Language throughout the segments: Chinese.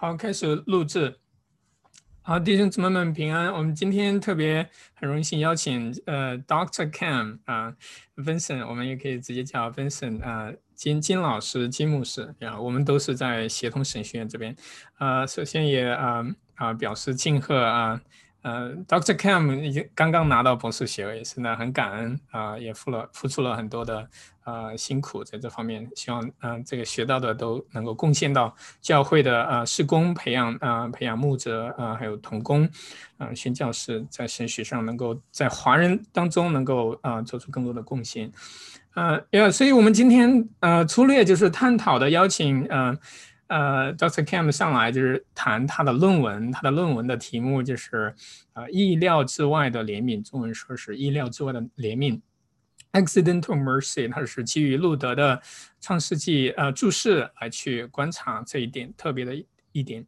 好，开始录制。好，弟兄姊妹们平安。我们今天特别很荣幸邀请呃，Doctor Cam 啊，Vincent，我们也可以直接叫 Vincent 啊，金金老师、金牧师啊，我们都是在协同神学院这边。呃，首先也啊啊表示敬贺啊。呃，Dr. Cam 已经刚刚拿到博士学位，是呢，很感恩啊，也付了付出了很多的呃辛苦在这方面，希望嗯这个学到的都能够贡献到教会的呃施工培养啊培养牧者啊还有童工啊宣教士在神学上能够在华人当中能够啊做出更多的贡献，呃，要所以我们今天呃粗略就是探讨的邀请呃。呃，Dr. Cam 上来就是谈他的论文，他的论文的题目就是呃意料之外的怜悯，中文说是意料之外的怜悯，accidental mercy，它是基于路德的创世纪呃注释来去观察这一点特别的一点。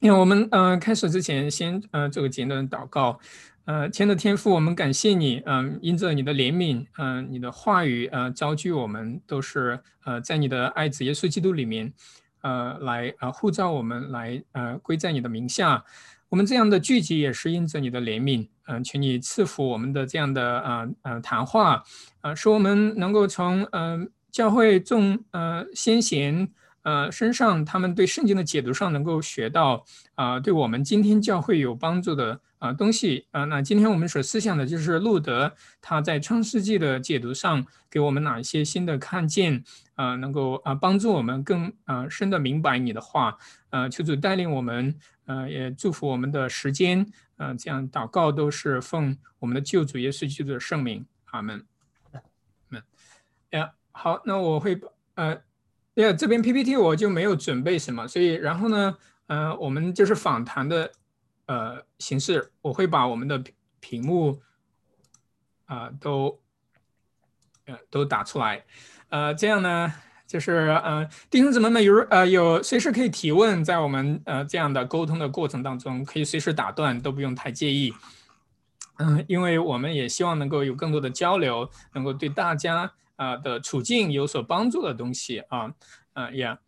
因为我们呃开始之前先呃做个简短的祷告，呃，天的天父，我们感谢你，嗯，因着你的怜悯，嗯，你的话语呃招聚我们都是呃在你的爱子耶稣基督里面。呃，来呃护照我们来呃归在你的名下，我们这样的聚集也是因着你的怜悯，嗯，请你赐福我们的这样的呃呃谈话，呃，使我们能够从嗯教会众呃先贤呃身上，他们对圣经的解读上能够学到啊，对我们今天教会有帮助的啊东西啊。那今天我们所思想的就是路德他在创世纪的解读上给我们哪一些新的看见。啊，能够啊帮助我们更啊深的明白你的话，呃，求主带领我们，呃，也祝福我们的时间，呃，这样祷告都是奉我们的救主耶稣基督的圣名，阿门。门，呀，好，那我会呃，呀，这边 PPT 我就没有准备什么，所以然后呢，呃，我们就是访谈的呃形式，我会把我们的屏幕啊都呃都打出来。呃，这样呢，就是呃，弟兄姊妹们有呃有随时可以提问，在我们呃这样的沟通的过程当中，可以随时打断，都不用太介意。嗯，因为我们也希望能够有更多的交流，能够对大家啊的处境有所帮助的东西啊，嗯，Yeah，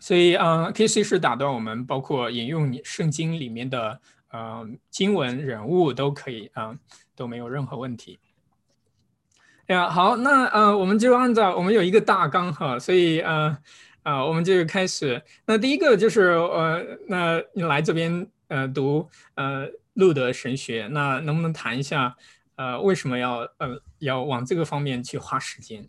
所以啊，可以随时打断我们，包括引用你圣经里面的呃经文人物都可以啊，都没有任何问题。呀，好，那呃，我们就按照我们有一个大纲哈，所以呃，啊，我们就开始。那第一个就是呃，那你来这边呃读呃路德神学，那能不能谈一下呃为什么要呃要往这个方面去花时间？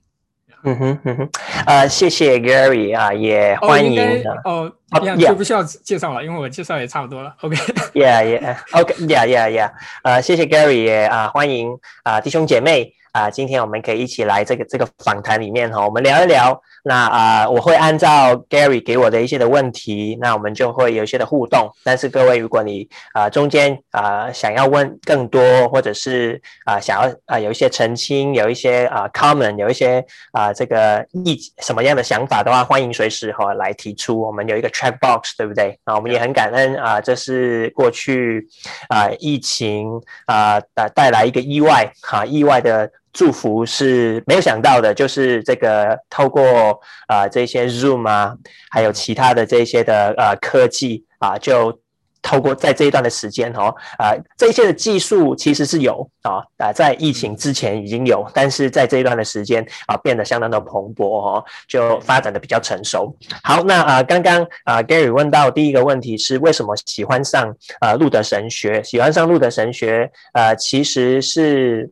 嗯哼嗯哼，呃，谢谢 Gary 啊，也欢迎哦，这样就不需要介绍了，因为我介绍也差不多了。OK，Yeah Yeah，OK，Yeah Yeah Yeah，呃，谢谢 Gary 也啊，欢迎啊弟兄姐妹。啊，今天我们可以一起来这个这个访谈里面哈，我们聊一聊。那啊，我会按照 Gary 给我的一些的问题，那我们就会有一些的互动。但是各位，如果你啊中间啊想要问更多，或者是啊想要啊有一些澄清，有一些啊 common，有一些啊这个意什么样的想法的话，欢迎随时哈来提出。我们有一个 check box，对不对？啊，我们也很感恩啊，这是过去啊疫情啊带带来一个意外哈，意外的。祝福是没有想到的，就是这个透过啊这些 Zoom 啊，还有其他的这些的呃科技啊，就透过在这一段的时间哦啊这些的技术其实是有啊啊在疫情之前已经有，但是在这一段的时间啊变得相当的蓬勃哦，就发展的比较成熟。好，那啊刚刚啊 Gary 问到第一个问题是为什么喜欢上啊路德神学？喜欢上路德神学呃其实是。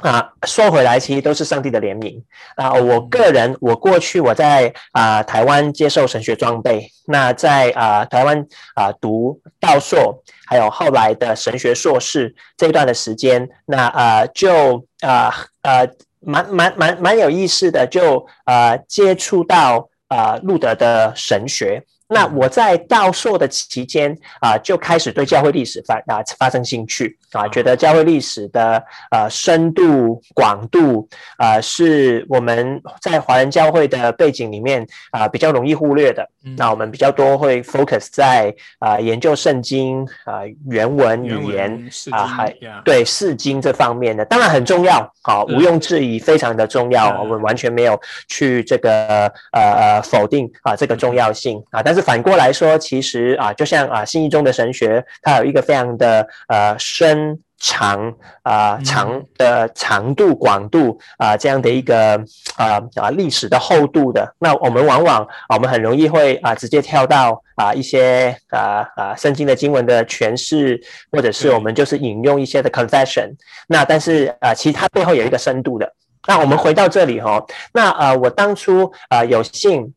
啊，说回来，其实都是上帝的怜悯啊！我个人，我过去我在啊台湾接受神学装备，那在啊台湾啊读道硕，还有后来的神学硕士这一段的时间，那啊就啊呃蛮蛮蛮蛮有意思的，就啊接触到啊路德的神学。那我在教授的期间啊，就开始对教会历史发啊发生兴趣啊，觉得教会历史的呃深度广度啊，是我们在华人教会的背景里面啊比较容易忽略的。那我们比较多会 focus 在啊研究圣经啊原文语言啊，还对释经这方面的，当然很重要，好毋庸置疑，非常的重要，我们完全没有去这个呃呃否定啊这个重要性啊，但是。是反过来说，其实啊，就像啊，新一中的神学，它有一个非常的呃深长啊长的长度、广度啊这样的一个啊啊历史的厚度的。那我们往往我们很容易会啊直接跳到啊一些啊啊圣经的经文的诠释，或者是我们就是引用一些的 confession。那但是啊，其实它背后有一个深度的。那我们回到这里哈，那呃，我当初啊有幸。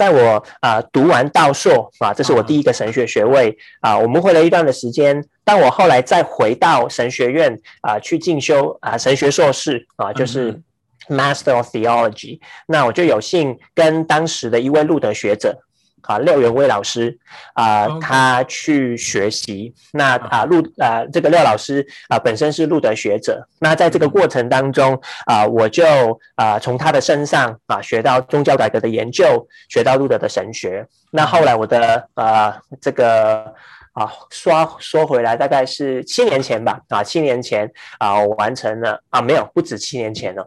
在我啊读完道硕啊，这是我第一个神学学位啊。我们会了一段的时间，但我后来再回到神学院啊去进修啊神学硕士啊，就是 Master of Theology。那我就有幸跟当时的一位路德学者。啊，廖元威老师啊，他去学习。那啊，陆啊，这个廖老师啊，本身是路德学者。那在这个过程当中啊，我就啊，从他的身上啊，学到宗教改革的研究，学到路德的神学。那后来我的啊，这个啊，说说回来，大概是七年前吧。啊，七年前啊，我完成了啊，没有，不止七年前了。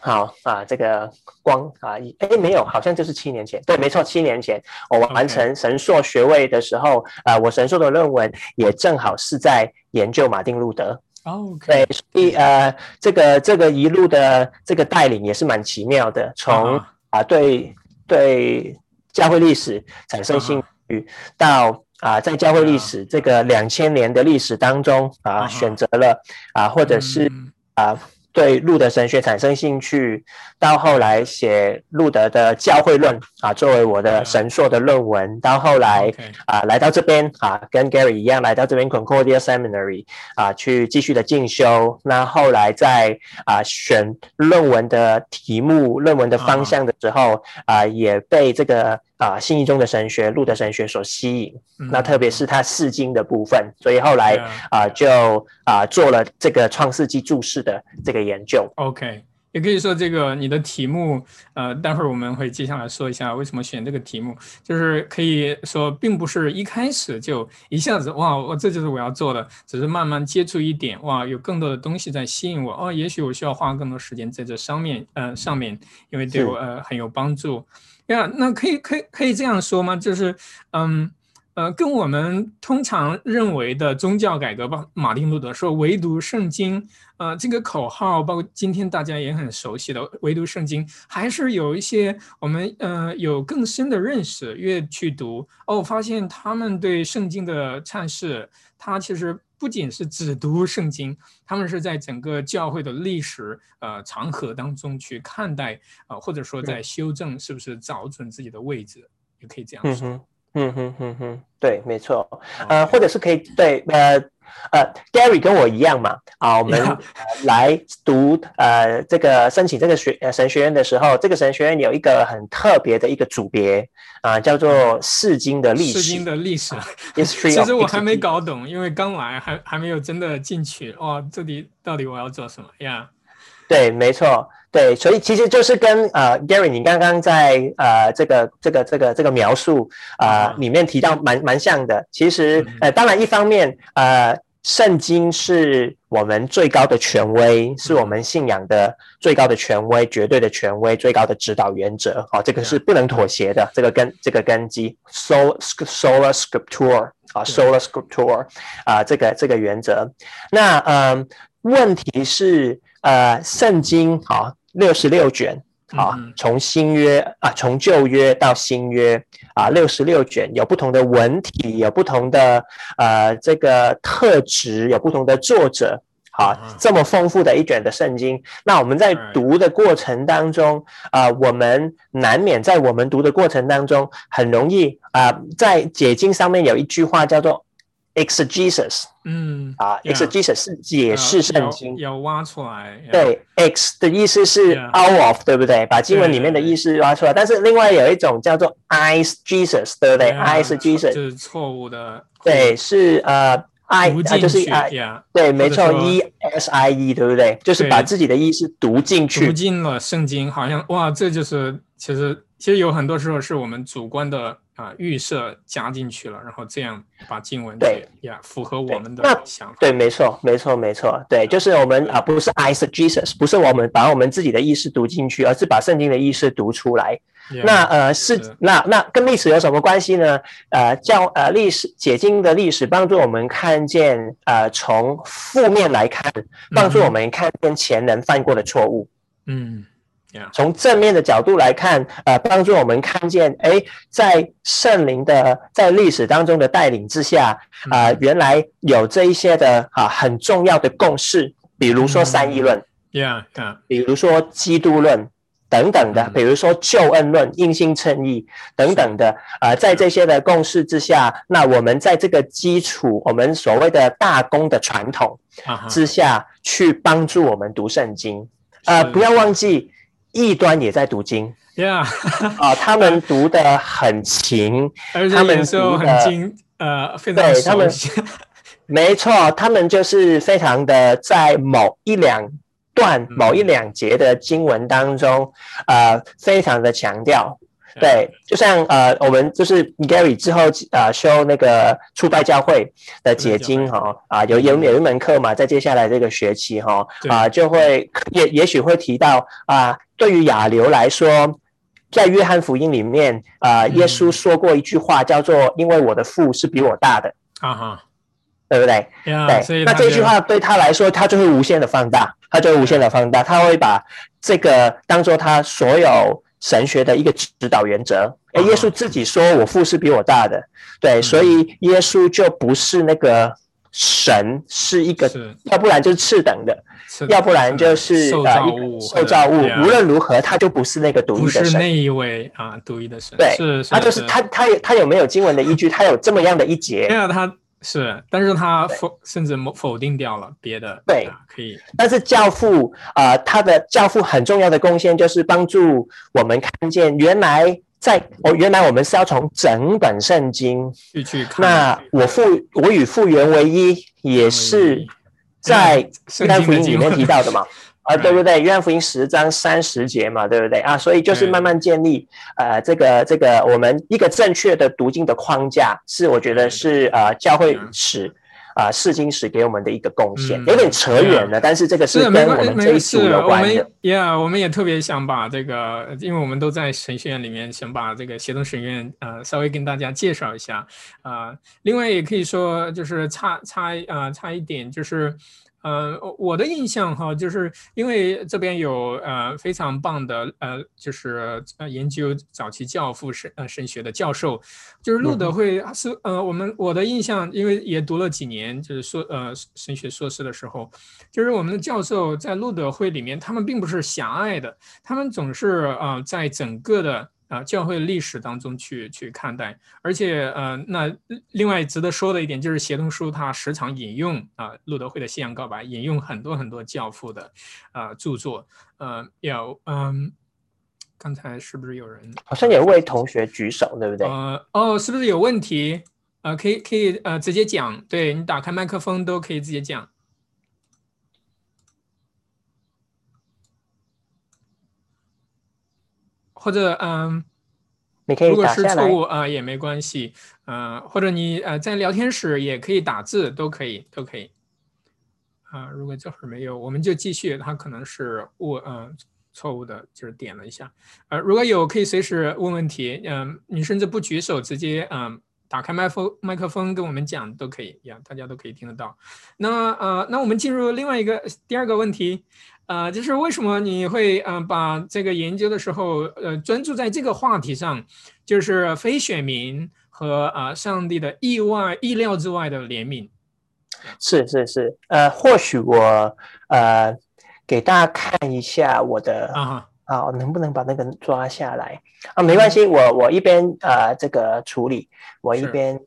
好啊，这个光啊，哎，没有，好像就是七年前，对，没错，七年前我完成神硕学位的时候，啊，我神硕的论文也正好是在研究马丁路德。哦，对，所以呃，这个这个一路的这个带领也是蛮奇妙的，从啊对对教会历史产生兴趣，到啊在教会历史这个两千年的历史当中啊选择了啊或者是啊。对路德神学产生兴趣，到后来写路德的教会论啊，作为我的神硕的论文。到后来啊，来到这边啊，跟 Gary 一样来到这边 Concordia Seminary 啊，去继续的进修。那后来在啊选论文的题目、论文的方向的时候啊，也被这个。啊，信义中的神学、路德神学所吸引，那特别是他释经的部分，所以后来啊，就啊做了这个创世纪注释的这个研究。OK，也可以说这个你的题目，呃，待会儿我们会接下来说一下为什么选这个题目，就是可以说并不是一开始就一下子哇，我这就是我要做的，只是慢慢接触一点，哇，有更多的东西在吸引我，哦，也许我需要花更多时间在这上面，呃，上面，因为对我呃很有帮助。呀，那可以可以可以这样说吗？就是，嗯，呃，跟我们通常认为的宗教改革吧，马丁路德说唯独圣经，呃，这个口号，包括今天大家也很熟悉的唯独圣经，还是有一些我们呃有更深的认识，越去读哦，发现他们对圣经的阐释，它其实。不仅是只读圣经，他们是在整个教会的历史呃长河当中去看待啊，或者说在修正是不是找准自己的位置，也可以这样说。嗯哼哼哼，对，没错。呃，或者是可以对呃。呃，Gary 跟我一样嘛，啊，我们来读呃这个申请这个学呃神学院的时候，这个神学院有一个很特别的一个组别啊，叫做世经的历史。世经的历史，其实我还没搞懂，因为刚来，还还没有真的进去。哇，这里到底我要做什么呀？对，没错，对，所以其实就是跟呃 Gary 你刚刚在呃这个这个这个这个描述啊里面提到蛮蛮像的。其实呃，当然一方面呃。圣经是我们最高的权威，是我们信仰的最高的权威，绝对的权威，最高的指导原则。哦，这个是不能妥协的，这个根，这个根基。Sol sola scriptura 啊，sola scriptura 啊，这个这个原则。那嗯，问题是呃，圣经好六十六卷。啊，从新约啊，从旧约到新约啊，六十六卷有不同的文体，有不同的呃这个特质，有不同的作者。好，这么丰富的一卷的圣经，那我们在读的过程当中啊，我们难免在我们读的过程当中，很容易啊，在解经上面有一句话叫做。exegesis，嗯啊，exegesis 是解释圣经，要挖出来。对，ex 的意思是 out of，对不对？把经文里面的意思挖出来。但是另外有一种叫做 Ise Jesus，对不对？isegesis 就是错误的。对，是呃，i 就是 i，对，没错，e s i e，对不对？就是把自己的意思读进去，读进了圣经，好像哇，这就是其实其实有很多时候是我们主观的啊预设加进去了，然后这样把经文对呀符合我们的想法。对，没错，没错，没错。对，就是我们啊，不是 I s Jesus，不是我们把我们自己的意识读进去，而是把圣经的意识读出来。那呃是那那跟历史有什么关系呢？呃，教呃历史解经的历史帮助我们看见呃从负面来看，帮助我们看见前人犯过的错误。嗯。从正面的角度来看，呃，帮助我们看见，哎，在圣灵的在历史当中的带领之下，啊，原来有这一些的啊很重要的共识，比如说三义论，Yeah，比如说基督论等等的，比如说救恩论、应信称义等等的，啊，在这些的共识之下，那我们在这个基础，我们所谓的大公的传统之下去帮助我们读圣经，啊，不要忘记。异端也在读经，Yeah，啊，他们读的很勤，他们读很精，呃，非常对他们，没错，他们就是非常的在某一两段、某一两节的经文当中，呃，非常的强调。对，就像呃，我们就是 Gary 之后呃修那个初拜教会的解经哈啊，有有有一门课嘛，在接下来这个学期哈啊，就会也也许会提到啊，对于亚流来说，在约翰福音里面啊，耶稣说过一句话，叫做“因为我的父是比我大的”，啊哈，对不对？对，那这句话对他来说，他就会无限的放大，他就会无限的放大，他会把这个当做他所有。神学的一个指导原则，哎，耶稣自己说：“我父是比我大的。”对，所以耶稣就不是那个神，是一个，要不然就是次等的，要不然就是受造物。受造物，无论如何，他就不是那个独一的神。不是那一位啊，独一的神。对，是，他就是他，他他有没有经文的依据？他有这么样的一节？对啊他。是，但是他否甚至否否定掉了别的。对，可以。但是教父啊，他的教父很重要的贡献就是帮助我们看见，原来在哦原来我们是要从整本圣经去去看。那我复我与复原为一，也是在约翰福音里面提到的嘛。啊，对不对？约翰福音十章三十节嘛，对不对啊？所以就是慢慢建立呃，这个这个我们一个正确的读经的框架，是我觉得是呃教会史啊试金石给我们的一个贡献。有点扯远了，但是这个是跟我们这一组有关的。Yeah，我们也特别想把这个，因为我们都在神学院里面，想把这个协同神院呃稍微跟大家介绍一下啊。另外也可以说，就是差差啊差一点就是。呃，我的印象哈，就是因为这边有呃非常棒的呃，就是呃研究早期教父神呃神学的教授，就是路德会是呃我们我的印象，因为也读了几年，就是说呃神学硕士的时候，就是我们的教授在路德会里面，他们并不是狭隘的，他们总是啊在整个的。啊，教会历史当中去去看待，而且呃，那另外值得说的一点就是，协同书它时常引用啊，路德会的信仰告白，引用很多很多教父的啊著作，呃，有嗯，刚才是不是有人？好像有位同学举手，对不对？呃，哦，是不是有问题？呃，可以可以呃，直接讲，对你打开麦克风都可以直接讲。或者嗯，你可以如果是错误啊也没关系，呃，或者你呃在聊天室也可以打字，都可以都可以。啊，如果这会儿没有，我们就继续。他可能是误嗯错误的，就是点了一下。呃，如果有可以随时问问题，嗯，你甚至不举手，直接嗯打开麦克风麦克风跟我们讲都可以呀，大家都可以听得到。那呃，那我们进入另外一个第二个问题。呃，就是为什么你会呃把这个研究的时候呃专注在这个话题上，就是非选民和啊上帝的意外意料之外的怜悯？是是是，呃，或许我呃给大家看一下我的啊啊，能不能把那个抓下来？啊？没关系，我我一边呃这个处理，我一边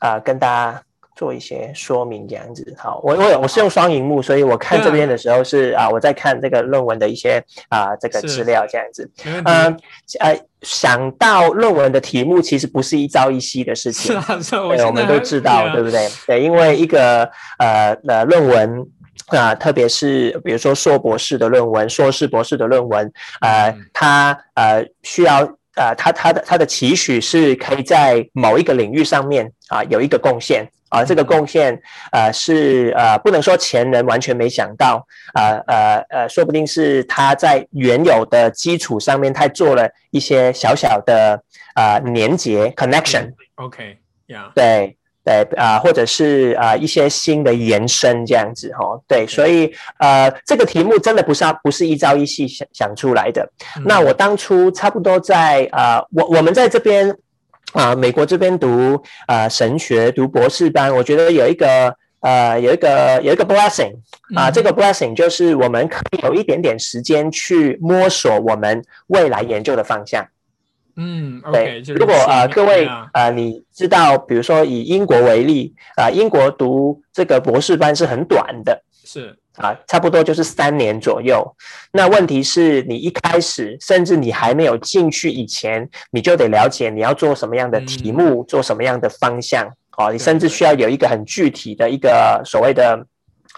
啊跟大家。做一些说明这样子，好，我我我是用双荧幕，所以我看这边的时候是啊，我在看这个论文的一些啊这个资。料这样子，嗯呃，想到论文的题目其实不是一朝一夕的事情，是啊，是啊，我们都知道，对不对？对，因为一个呃呃论文啊，特别是比如说硕博士的论文、硕士博士的论文，呃，他呃需要呃，他他的他的期许是可以在某一个领域上面啊有一个贡献啊，这个贡献呃是呃不能说前人完全没想到啊呃呃，说不定是他在原有的基础上面他做了一些小小的啊连接 connection。OK，Yeah，对。对啊，或者是啊一些新的延伸这样子哈，对，所以呃这个题目真的不是不是一朝一夕想想出来的。那我当初差不多在啊我我们在这边啊美国这边读啊神学读博士班，我觉得有一个呃有一个有一个 blessing 啊，这个 blessing 就是我们可以有一点点时间去摸索我们未来研究的方向。嗯，对。如果呃各位呃你知道，比如说以英国为例啊，英国读这个博士班是很短的，是啊，差不多就是三年左右。那问题是你一开始，甚至你还没有进去以前，你就得了解你要做什么样的题目，做什么样的方向。哦，你甚至需要有一个很具体的一个所谓的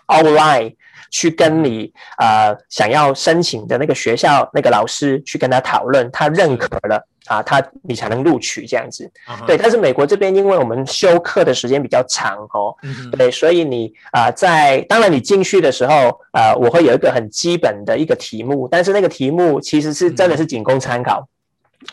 outline。去跟你呃想要申请的那个学校那个老师去跟他讨论，他认可了啊，他你才能录取这样子。对，但是美国这边因为我们修课的时间比较长哦，对，所以你啊在当然你进去的时候啊，我会有一个很基本的一个题目，但是那个题目其实是真的是仅供参考。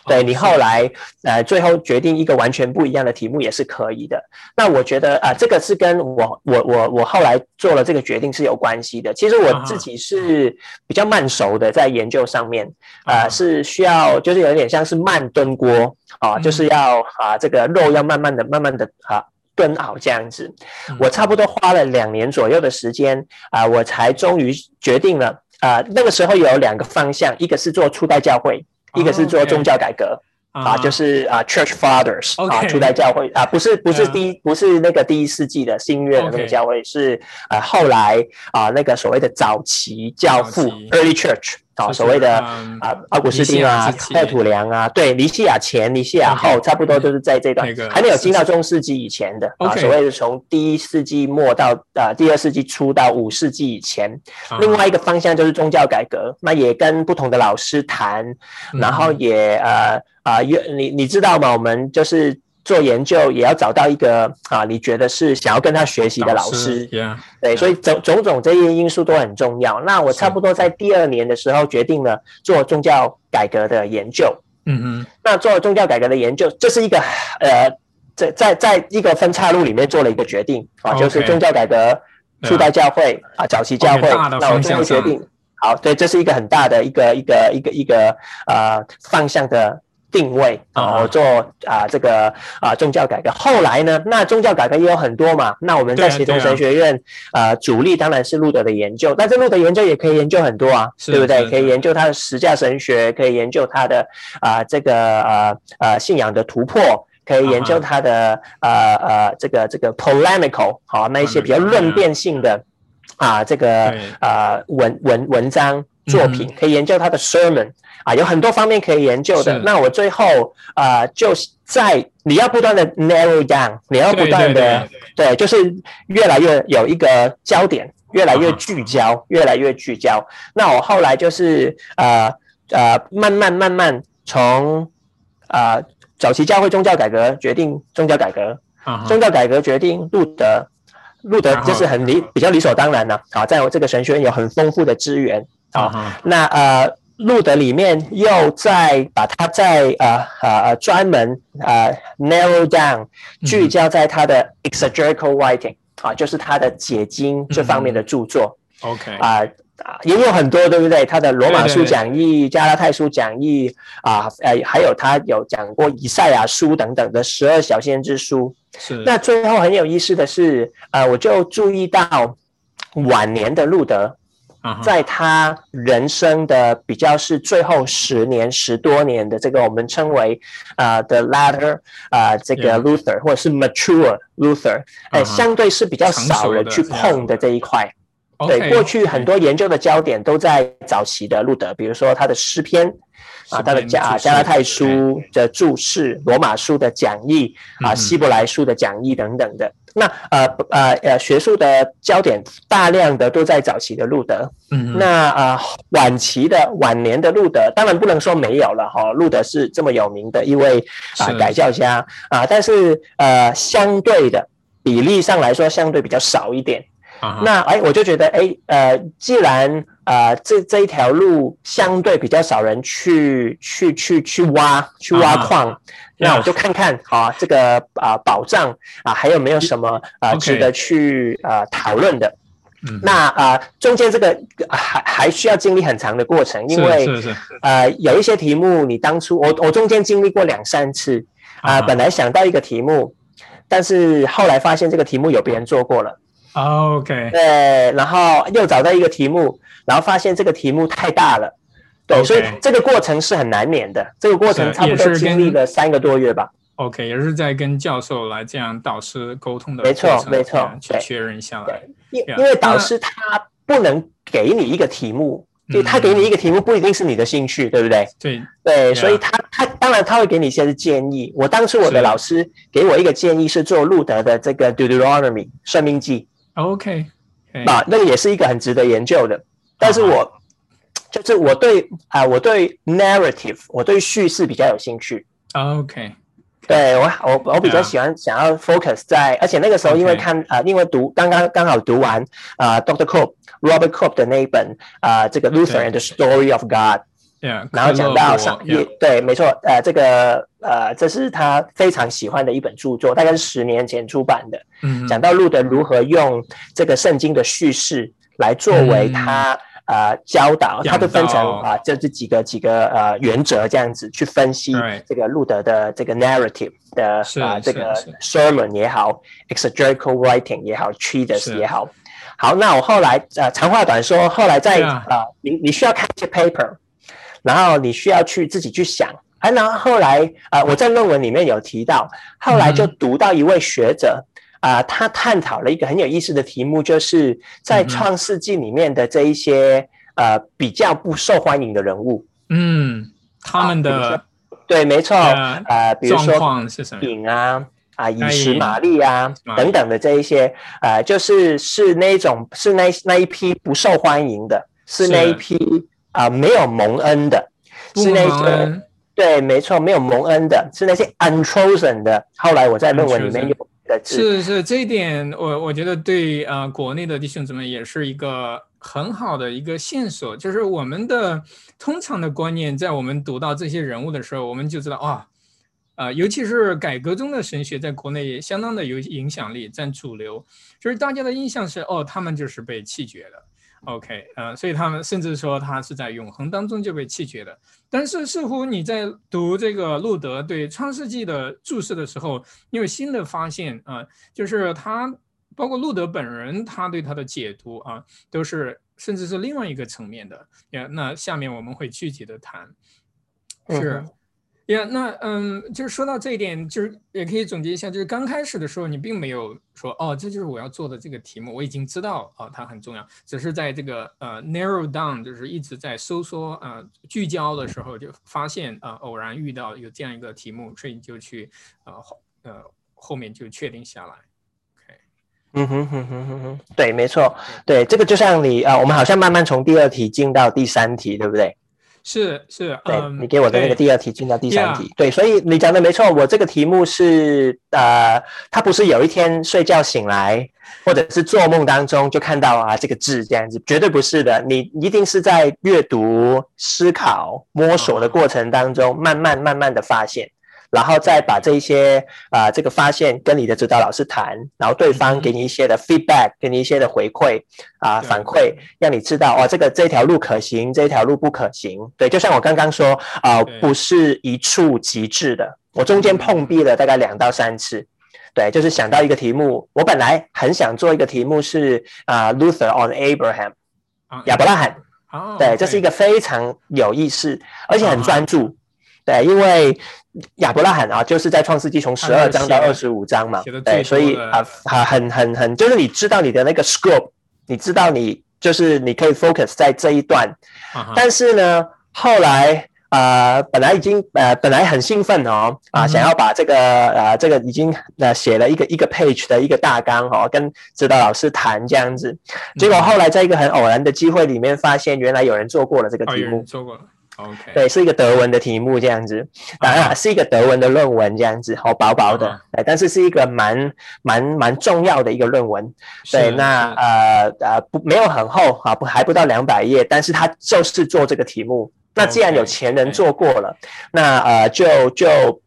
对你后来呃最后决定一个完全不一样的题目也是可以的。那我觉得啊，这个是跟我我我我后来做了这个决定是有关系的。其实我自己是比较慢熟的，在研究上面啊是需要就是有点像是慢炖锅啊，就是要啊这个肉要慢慢的慢慢的啊炖好这样子。我差不多花了两年左右的时间啊，我才终于决定了啊。那个时候有两个方向，一个是做初代教会。一个是做宗教改革啊，就是啊，Church Fathers 啊，初代教会啊，不是不是第一不是那个第一世纪的新约的那个教会，是呃后来啊那个所谓的早期教父 Early Church。啊，所谓的啊，奥古斯丁啊，泰土良啊，对，尼西亚前、尼西亚后，差不多都是在这段，还没有进到中世纪以前的啊。所谓的从第一世纪末到啊第二世纪初到五世纪以前，另外一个方向就是宗教改革，那也跟不同的老师谈，然后也呃啊，你你知道吗？我们就是。做研究也要找到一个啊，你觉得是想要跟他学习的老师，对，所以种种种这些因素都很重要。那我差不多在第二年的时候决定了做宗教改革的研究。嗯嗯，那做宗教改革的研究，这是一个呃，在在在一个分岔路里面做了一个决定啊，就是宗教改革初代教会啊，早期教会。那我最后决定，好，对，这是一个很大的一个一个一个一个呃方向的。定位啊，我做啊这个啊宗教改革。后来呢，那宗教改革也有很多嘛。那我们在协同神学院啊，主力当然是路德的研究，但是路德研究也可以研究很多啊，对不对？可以研究他的实价神学，可以研究他的啊这个啊啊信仰的突破，可以研究他的呃呃这个这个 polemical 好那一些比较论辩性的啊这个啊文文文章作品，可以研究他的 sermon。啊，有很多方面可以研究的。那我最后啊，就是在你要不断的 narrow down，你要不断的对，就是越来越有一个焦点，越来越聚焦，越来越聚焦。那我后来就是呃呃，慢慢慢慢从啊早期教会宗教改革决定宗教改革，宗教改革决定路德，路德就是很理比较理所当然的。啊，在我这个神学院有很丰富的资源啊，那呃。路德里面又在把它在呃呃专门呃 narrow down 聚焦在他的 exegetical writing 啊，就是他的解经这方面的著作。OK 啊也有很多对不对？他的罗马书讲义、加拉太书讲义啊，呃还有他有讲过以赛亚书等等的十二小先知书。是。那最后很有意思的是，呃，我就注意到晚年的路德。在他人生的比较是最后十年十多年的这个我们称为啊的 latter 啊这个 Luther 或者是 mature Luther，哎，相对是比较少人去碰的这一块。对，过去很多研究的焦点都在早期的路德，比如说他的诗篇啊，他的加加拉太书的注释、罗马书的讲义啊、希伯来书的讲义等等的。那呃呃呃，学术的焦点大量的都在早期的路德。嗯，那啊晚期的晚年的路德，当然不能说没有了哈。路德是这么有名的一位啊改教家啊，但是呃相对的比例上来说，相对比较少一点。那哎，我就觉得哎，呃，既然啊，这这一条路相对比较少人去去去去挖去挖矿，那我就看看啊，这个啊宝藏啊还有没有什么啊值得去啊讨论的？那啊中间这个还还需要经历很长的过程，因为是是。呃有一些题目你当初我我中间经历过两三次啊，本来想到一个题目，但是后来发现这个题目有别人做过了。OK，对，然后又找到一个题目，然后发现这个题目太大了，对，所以这个过程是很难免的。这个过程差不多经历了三个多月吧。OK，也是在跟教授来这样导师沟通的，没错没错，去确认下来。因因为导师他不能给你一个题目，就他给你一个题目不一定是你的兴趣，对不对？对对，所以他他当然他会给你一些建议。我当时我的老师给我一个建议是做路德的这个 Deuteronomy 算命记。OK，啊，那个也是一个很值得研究的。但是我就是我对啊，我对 narrative，我对叙事比较有兴趣。OK，对我我我比较喜欢想要 focus 在，而且那个时候因为看啊，因为读刚刚刚好读完啊 Doctor Cope Robert Cope 的那一本啊，这个 Luther and the Story of God。然后讲到上也对，没错，呃，这个呃，这是他非常喜欢的一本著作，大概是十年前出版的。嗯，讲到路德如何用这个圣经的叙事来作为他呃教导，他都分成啊，这这几个几个呃原则这样子去分析这个路德的这个 narrative 的啊这个 sermon 也好，exegetical writing 也好，treatise 也好。好，那我后来呃长话短说，后来在啊，你你需要看一些 paper。然后你需要去自己去想，哎，然后后来啊，我在论文里面有提到，后来就读到一位学者啊，他探讨了一个很有意思的题目，就是在创世纪里面的这一些呃比较不受欢迎的人物，嗯，他们的对，没错，呃，比如说影啊啊，以实玛利啊等等的这一些，呃，就是是那种是那那一批不受欢迎的，是那一批。啊，没有蒙恩的，是那些对，没错，没有蒙恩的，是那些 unchosen 的。后来我在论文里面有的是是这一点，我我觉得对啊，国内的弟兄姊妹也是一个很好的一个线索，就是我们的通常的观念，在我们读到这些人物的时候，我们就知道啊，啊，尤其是改革中的神学，在国内也相当的有影响力，占主流，就是大家的印象是哦，他们就是被弃绝的。OK，呃，所以他们甚至说他是在永恒当中就被弃绝的。但是似乎你在读这个路德对创世纪的注释的时候，你有新的发现啊，就是他包括路德本人，他对他的解读啊，都是甚至是另外一个层面的。也那下面我们会具体的谈，是。呀，那嗯，就是说到这一点，就是也可以总结一下，就是刚开始的时候，你并没有说哦，这就是我要做的这个题目，我已经知道啊，它很重要，只是在这个呃 narrow down，就是一直在收缩啊聚焦的时候，就发现啊偶然遇到有这样一个题目，所以你就去啊呃后面就确定下来。OK，嗯哼哼哼哼哼，对，没错，对，这个就像你啊，我们好像慢慢从第二题进到第三题，对不对？是是，对你给我的那个第二题进到第三题，对，所以你讲的没错，我这个题目是呃，他不是有一天睡觉醒来，或者是做梦当中就看到啊这个字这样子，绝对不是的，你一定是在阅读、思考、摸索的过程当中，慢慢慢慢的发现。然后再把这一些啊这个发现跟你的指导老师谈，然后对方给你一些的 feedback，给你一些的回馈啊反馈，让你知道哦这个这条路可行，这条路不可行。对，就像我刚刚说啊，不是一触即至的，我中间碰壁了大概两到三次。对，就是想到一个题目，我本来很想做一个题目是啊 Luther on Abraham，亚伯拉罕。对，这是一个非常有意思，而且很专注。对，因为亚伯拉罕啊，就是在创世纪从十二章到二十五章嘛，对，所以啊，很很很，就是你知道你的那个 scope，你知道你就是你可以 focus 在这一段。啊但是呢，后来呃，本来已经呃，本来很兴奋哦，啊，想要把这个呃，这个已经呃写了一个一个 page 的一个大纲哦，跟指导老师谈这样子。结果嗯后来在一个很偶然的机会里面，发现原来有人做过了这个哦，题目做过了，OK，对，是一个德文的题目这样子，当然啊。是一个德文的论文这样子，好薄薄的啊，哎，但是是一个蛮蛮蛮重要的一个论文。对，那呃呃不没有很厚啊，不还不到两百页，但是他就是做这个题目。那既然有前人做过了，那呃就就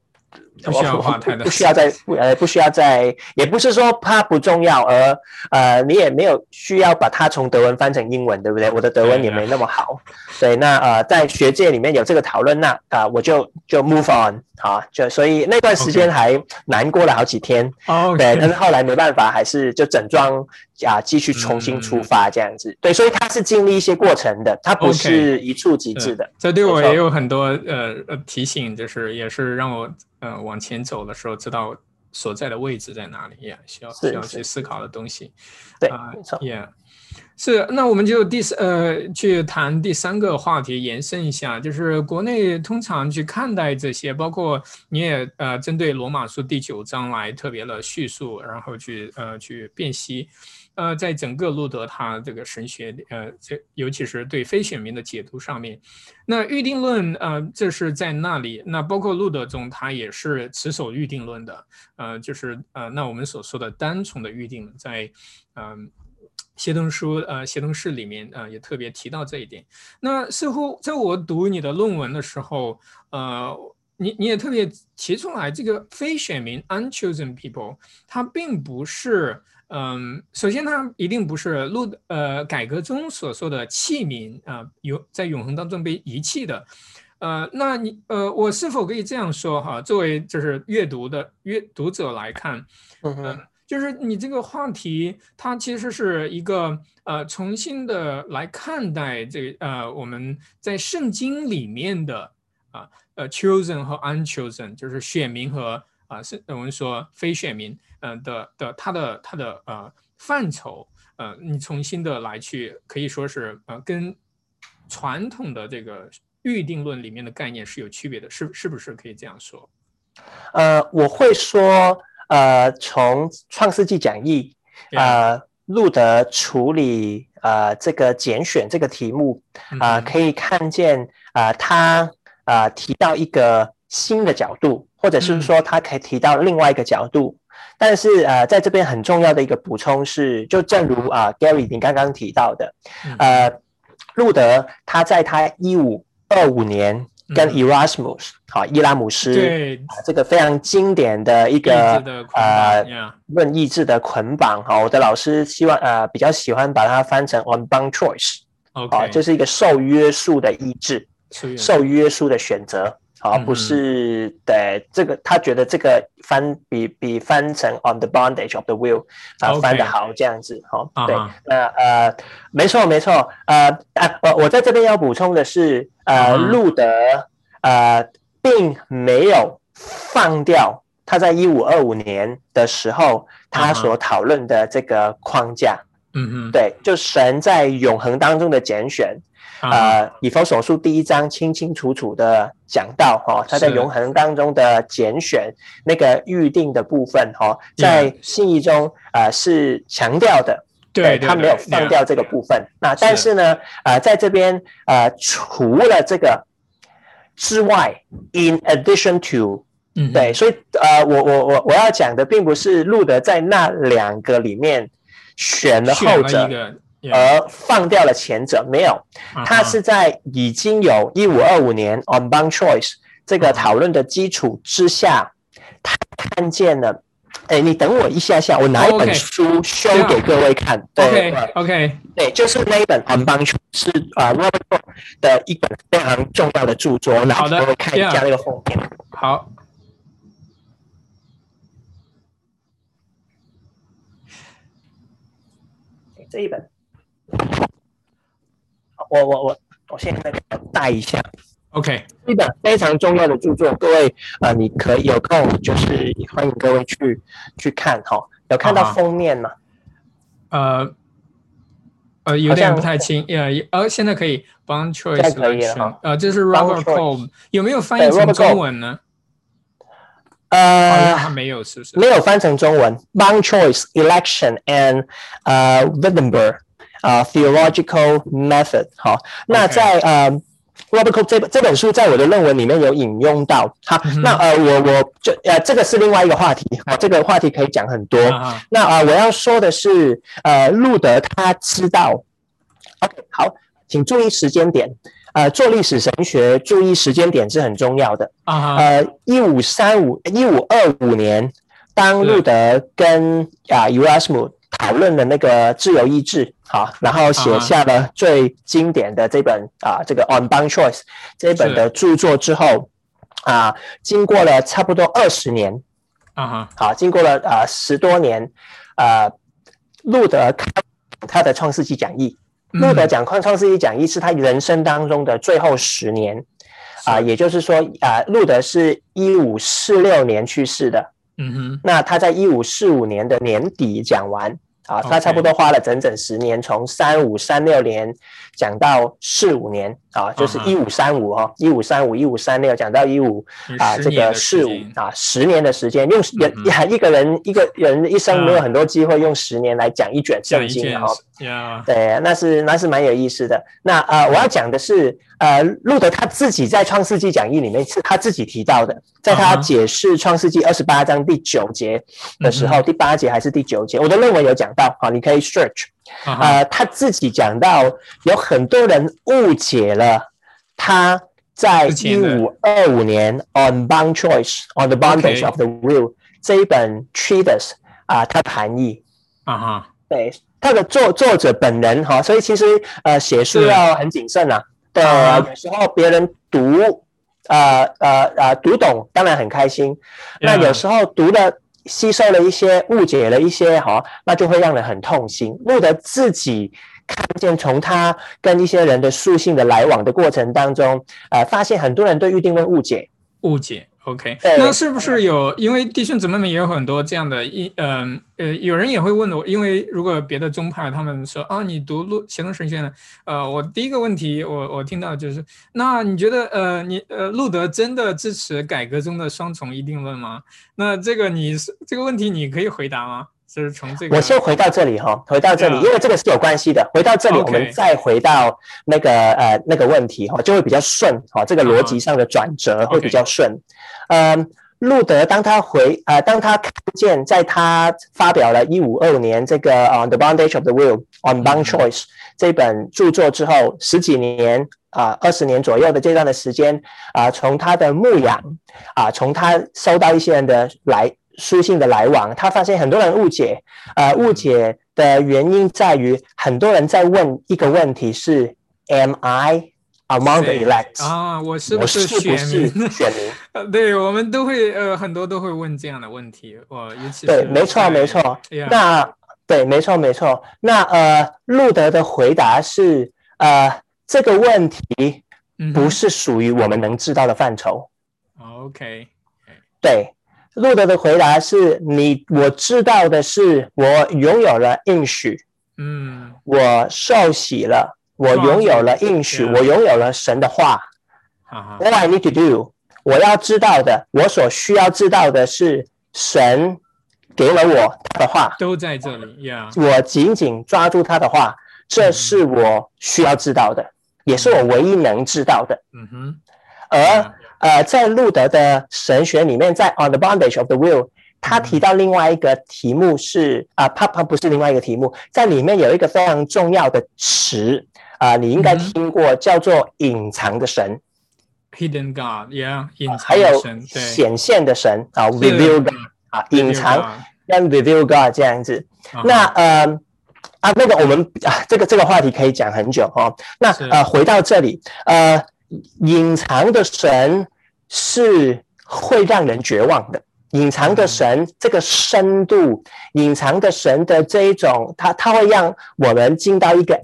不需要我花太多不需要再不呃不需要再，也不是说它不重要，而呃你也没有需要把它从德文翻成英文，对不对？我的德文也没那么好，所以，那呃在学界里面有这个讨论，那啊、呃我就就 move on 好，就所以那段时间还难过了好几天。哦，对，但是后来没办法，还是就整装啊，继续重新出发这样子。对，所以它是经历一些过程的，它不是一触即至的。这对我也有很多呃呃提醒，就是也是让我呃往前走的时候知道所在的位置在哪里，也需要需要去思考的东西。对，啊没错。是，那我们就第四呃去谈第三个话题，延伸一下，就是国内通常去看待这些，包括你也呃针对罗马书第九章来特别的叙述，然后去呃去辨析，呃，在整个路德他这个神学呃这尤其是对非选民的解读上面，那预定论呃这是在那里，那包括路德中他也是持守预定论的，呃就是呃那我们所说的单重的预定在嗯。协同书呃协同室里面呃也特别提到这一点。那似乎在我读你的论文的时候，呃，你你也特别提出来，这个非选民 （unchosen people） 它并不是嗯，首先它一定不是路呃改革中所说的弃民啊，永、在永恒当中被遗弃的。呃，那你呃，我是否可以这样说哈？作为就是阅读的阅读者来看，就是你这个话题，它其实是一个呃重新的来看待这呃我们在圣经里面的啊呃 chosen 和 unchosen，就是选民和啊是我们说非选民呃的的它的它的呃范畴呃你重新的来去可以说是呃跟传统的这个预定论里面的概念是有区别的，是是不是可以这样说？呃，我会说，呃，从创世纪讲义，呃，路德处理呃这个拣选这个题目啊、可以看见啊、呃，他啊、呃、提到一个新的角度，或者是说他可以提到另外一个角度。但是呃，在这边很重要的一个补充是，就正如啊、呃、Gary 你刚刚提到的，嗯。呃，路德他在他一五二五年跟 Erasmus 好、伊拉姆斯这个非常经典的一个呃论意志的捆绑哈，我的老师希望呃比较喜欢把它翻成 on bound choice，好，就是一个受约束的意志，受约束的选择。好，不是对这个，他觉得这个翻比比翻成 on the bondage of the will 啊翻的好这样子哈。对，那呃没错没错，呃啊我我在这边要补充的是，呃路德呃并没有放掉他在一五二五年的时候他所讨论的这个框架。嗯嗯，对，就神在永恒当中的拣选。呃，以弗所书第一章清清楚楚的讲到哈、哦，他在永恒当中的拣选那个预定的部分哈、哦，在信义中呃是强调的，对他没有放掉这个部分。那但是呢，呃，在这边呃除了这个之外，in addition to，嗯，对，所以呃我我我我要讲的并不是路德在那两个里面选了后者。而放掉了前者，没有，他是在已经有一五二五年 on bound choice 这个讨论的基础之下，他看见了。哎，你等我一下下，我拿一本书 show 给各位看。对，OK，对，就是那一本 on choice 是啊 Robert 的一本非常重要的著作。好的，各位看一下那个封面。好。这一本。我我我我现在带一下，OK，一本非常重要的著作，各位呃，你可以有空就是欢迎各位去去看哈。有看到封面吗？呃，呃，有点不太清，呃，呃，现在可以帮 choice 可以了呃，这是 Robert Cole，有没有翻译成中文呢？呃，他没有，是不是？没有翻成中文。Bang choice election and 呃 Wittenberg 啊 theological method。好，那在呃 Robert Cole 这这本书在我的论文里面有引用到。好，那呃我我就呃这个是另外一个话题。好，这个话题可以讲很多。那啊我要说的是呃路德他知道。OK，好，请注意时间点。呃，做历史神学，注意时间点是很重要的啊。呃，一五三五一五二五年，当路德跟啊 Erasmus 讨论了那个自由意志，好，然后写下了最经典的这本啊这个 On b o n Choice 这本的著作之后，啊，经过了差不多二十年，啊哈，好，经过了啊十多年，啊，路德开他的创世纪讲义。路德讲创创世纪讲义是他人生当中的最后十年，啊，也就是说，啊，路德是一五四六年去世的，嗯哼，那他在一五四五年的年底讲完。啊，他差不多花了整整十年，从三五三六年讲到四五年啊，就是一五三五哈，一五三五一五三六讲到一五啊，这个四五啊，十年的时间，用人一个人一个人一生没有很多机会用十年来讲一卷圣经哦，对，那是那是蛮有意思的。那呃，我要讲的是。呃，路德他自己在《创世纪》讲义里面是他自己提到的，在他解释《创世纪》二十八章第九节的时候，第八节还是第九节，我的论文有讲到，好，你可以 search。呃，他自己讲到有很多人误解了他在一五二五年《On Bond Choice on the Bondage of the Will》这一本 treatise 啊，它的含义啊哈，对，他的作作者本人哈，所以其实呃写书要很谨慎啊。对，有时候别人读，呃呃呃，读懂当然很开心。那有时候读了吸收了一些误解了一些哈，那就会让人很痛心。路德自己看见从他跟一些人的书信的来往的过程当中，呃，发现很多人对预定论误解，误解。OK，那是不是有？因为弟兄姊妹们也有很多这样的，一嗯呃，有人也会问我，因为如果别的宗派他们说啊，你读路协同神学呢，呃，我第一个问题我我听到就是，那你觉得呃你呃路德真的支持改革中的双重一定论吗？那这个你是这个问题你可以回答吗？就是从这个，我先回到这里哈，回到这里，因为这个是有关系的。回到这里，我们再回到那个呃那个问题哈，就会比较顺哈，这个逻辑上的转折会比较顺。嗯，路德当他回呃，当他看见在他发表了一五二五年这个 On《The Bondage of the Will on Bond Choice》这本著作之后，十几年啊二十年左右的这段的时间啊，从他的牧养啊，从他收到一些人的来。书信的来往，他发现很多人误解，呃，误解的原因在于很多人在问一个问题是：Am I among the elect？啊，我是不是选民？选民？呃，对，我们都会，呃，很多都会问这样的问题。我尤其对，没错，没错。那对，没错，没错。那呃，路德的回答是：呃，这个问题不是属于我们能知道的范畴。OK，对。路德的回答是：你我知道的是，我拥有了应许，嗯，我受洗了，我拥有了应许，我拥有了神的话。What I need to do，我要知道的，我所需要知道的是，神给了我他的话，都在这里呀。我紧紧抓住他的话，这是我需要知道的，也是我唯一能知道的。嗯哼，而。呃，在路德的神学里面，在 On the Bondage of the Will，他提到另外一个题目是啊，他他不是另外一个题目，在里面有一个非常重要的词啊，你应该听过，叫做隐藏的神，Hidden God，Yeah，隐藏还有显现的神啊，Reveal God 啊，隐藏跟 Reveal God 这样子。那呃啊，那个我们啊，这个这个话题可以讲很久哦。那呃，回到这里，呃，隐藏的神。是会让人绝望的。隐藏的神，这个深度，隐藏的神的这一种，它它会让我们进到一个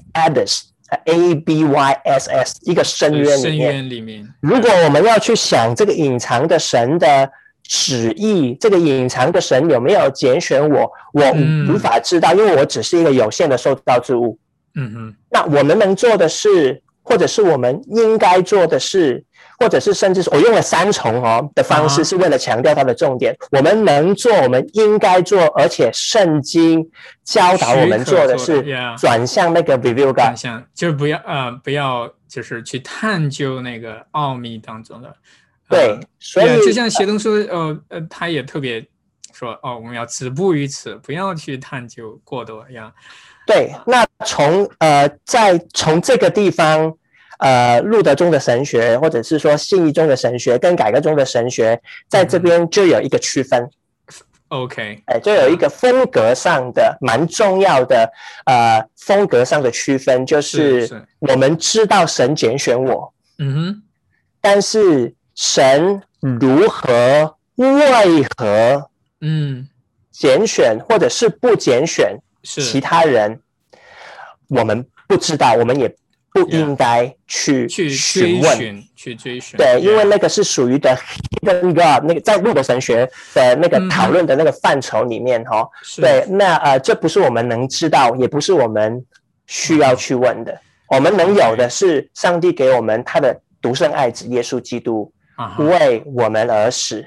abyss，a b y s s，一个深渊里面。深渊里面。如果我们要去想这个隐藏的神的旨意，这个隐藏的神有没有拣选我，我无法知道，因为我只是一个有限的受造之物。嗯嗯，那我们能做的事，或者是我们应该做的事，或者是甚至是我用了三重哦的方式，是为了强调它的重点。我们能做，我们应该做，而且圣经教导我们做的是转向那个 review 转向，就是不要呃不要就是去探究那个奥秘当中的。对，所以就像协同说，呃呃，他也特别说哦，我们要止步于此，不要去探究过多呀。对，那从呃，在从这个地方，呃，路德中的神学，或者是说信义中的神学，跟改革中的神学，在这边就有一个区分。OK，哎，就有一个风格上的蛮重要的呃风格上的区分，就是我们知道神拣选我，嗯哼，但是神如何为何嗯拣选或者是不拣选？其他人，我们不知道，我们也不应该去去询问、去追寻。对，因为那个是属于的 hidden God，那个在路德神学的那个讨论的那个范畴里面哈。对，那呃，这不是我们能知道，也不是我们需要去问的。我们能有的是上帝给我们他的独生爱子耶稣基督为我们而死，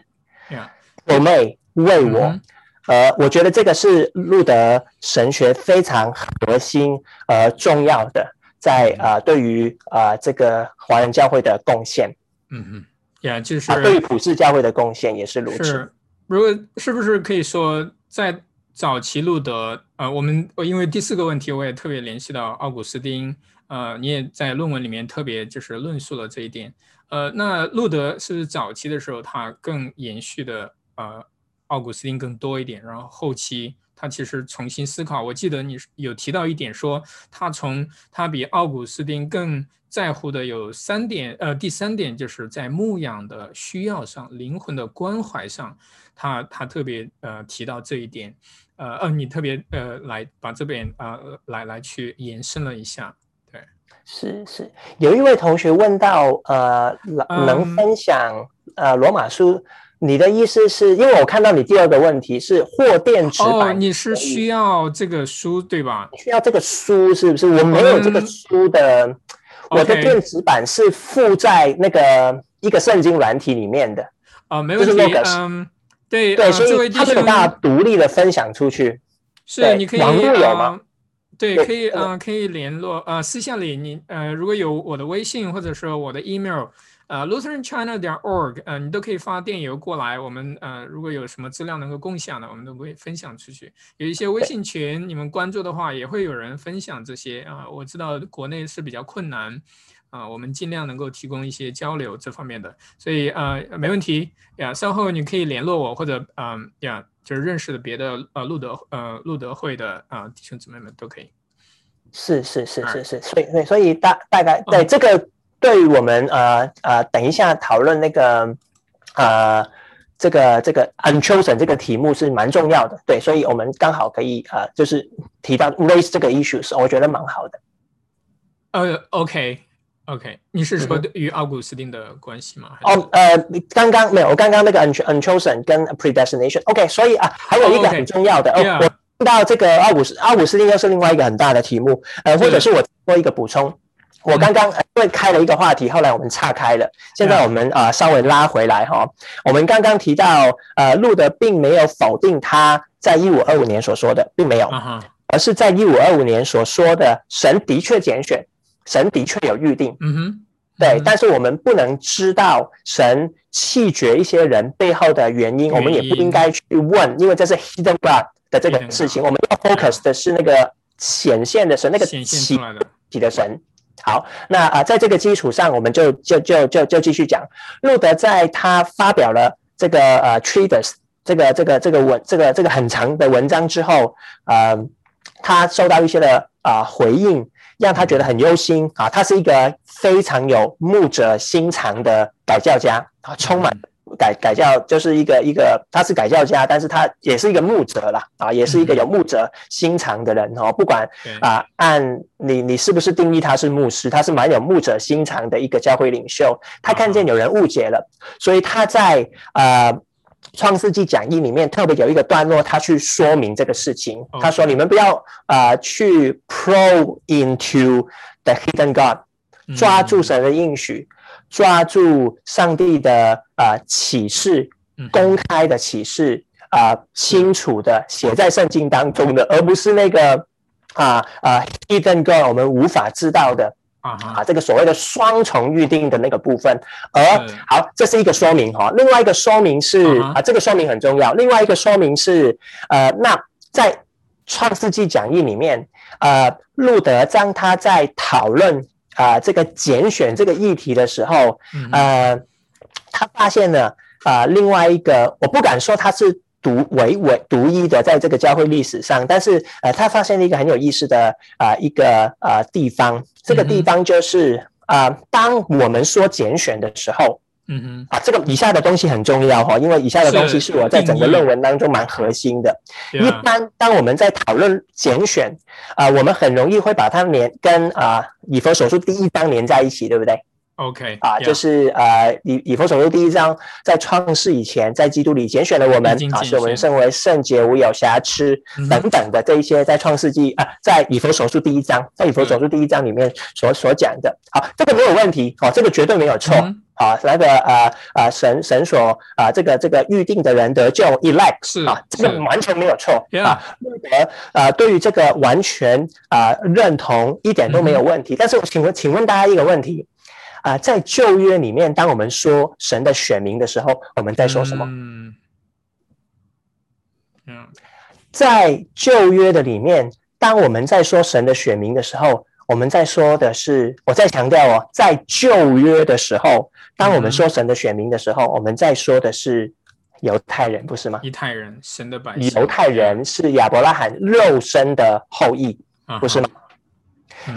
我妹为我。呃，我觉得这个是路德神学非常核心而重要的，在呃对于呃这个华人教会的贡献。嗯嗯，也，就是对于普世教会的贡献也是如此。是，如果是不是可以说，在早期路德，呃，我们因为第四个问题，我也特别联系到奥古斯丁，呃，你也在论文里面特别就是论述了这一点。呃，那路德是早期的时候他更延续的呃？奥古斯丁更多一点，然后后期他其实重新思考。我记得你有提到一点，说他从他比奥古斯丁更在乎的有三点，呃，第三点就是在牧养的需要上、灵魂的关怀上，他他特别呃提到这一点，呃呃，你特别呃来把这边啊来来去延伸了一下，对，是是，有一位同学问到，呃，能分享呃罗马书。你的意思是因为我看到你第二个问题是货电纸版，哦，你是需要这个书对吧？需要这个书是不是？我没有这个书的，我的电子版是附在那个一个圣经软体里面的。哦，没问题。嗯，对对，所以他没有办法独立的分享出去。是，你可以网络有吗？对，可以嗯，可以联络呃，私下里你呃，如果有我的微信或者说我的 email。呃，lutheranchina 点 org，呃，你都可以发电邮过来。我们呃，如果有什么资料能够共享的，我们都会分享出去。有一些微信群，你们关注的话，也会有人分享这些啊。我知道国内是比较困难啊，我们尽量能够提供一些交流这方面的。所以呃，没问题呀。稍后你可以联络我，或者嗯呀，就是认识的别的呃路德呃路德会的啊弟兄姊妹们都可以。是是是是是，所以所以大大概对这个。对于我们呃呃，等一下讨论那个呃这个这个 unchosen 这个题目是蛮重要的，对，所以我们刚好可以呃就是提到 raise 这个 issues，我觉得蛮好的。呃，OK OK，你是说与奥古斯丁的关系吗？哦呃，刚刚没有，我刚刚那个 unchosen 跟 predestination，OK，所以啊还有一个很重要的，哦，我听到这个奥古斯奥古斯丁又是另外一个很大的题目，呃，或者是我做一个补充。我刚刚因为开了一个话题，后来我们岔开了。现在我们啊稍微拉回来哈。我们刚刚提到，呃，路德并没有否定他在一五二五年所说的，并没有，而是在一五二五年所说的，神的确拣选，神的确有预定。嗯哼，对。但是我们不能知道神弃绝一些人背后的原因，我们也不应该去问，因为这是 hidden God 的这个事情。我们要 focus 的是那个显现的神，那个起起的神。好，那啊，在这个基础上，我们就就就就就继续讲。路德在他发表了这个呃 treatise 这个这个这个文这个这个很长的文章之后，呃，他收到一些的啊回应，让他觉得很忧心啊。他是一个非常有牧者心肠的改教家啊，充满。改改教就是一个一个，他是改教家，但是他也是一个牧者啦，啊，也是一个有牧者心肠的人哦。不管啊，按你你是不是定义他是牧师，他是蛮有牧者心肠的一个教会领袖。他看见有人误解了，所以他在呃创世纪讲义里面特别有一个段落，他去说明这个事情。他说：“你们不要啊，去 pro into the hidden God，抓住神的应许，抓住上帝的啊启示，公开的启示啊，清楚的写在圣经当中的，而不是那个啊啊 hidden God，我们无法知道的。”啊啊！这个所谓的双重预定的那个部分，而好，这是一个说明哈。另外一个说明是啊，这个说明很重要。另外一个说明是，呃，那在创世纪讲义里面，呃，路德当他在讨论啊这个拣选这个议题的时候，呃，他发现了啊另外一个，我不敢说他是。独唯唯独一的，在这个教会历史上，但是呃，他发现了一个很有意思的啊一个呃地方，这个地方就是啊，当我们说拣选的时候，嗯哼，啊，这个以下的东西很重要哈，因为以下的东西是我在整个论文当中蛮核心的。一般当我们在讨论拣选啊，我们很容易会把它连跟啊以佛手术第一章连在一起，对不对？OK 啊，就是呃，以以佛手术第一章，在创世以前，在基督里拣选了我们啊，使我们称为圣洁无有瑕疵等等的这一些，在创世纪啊，在以佛手术第一章，在以佛手术第一章里面所所讲的，好，这个没有问题，哦，这个绝对没有错，好，那个呃呃神神所啊这个这个预定的人得救 elect 是啊，这个完全没有错啊，路德啊对于这个完全啊认同一点都没有问题，但是我请问请问大家一个问题。啊，在旧约里面，当我们说神的选民的时候，我们在说什么？嗯，在旧约的里面，当我们在说神的选民的时候，我们在说的是，我在强调哦，在旧约的时候，当我们说神的选民的时候，我们在说的是犹太人，不是吗？犹太人，神的百姓。犹太人是亚伯拉罕肉身的后裔，不是吗？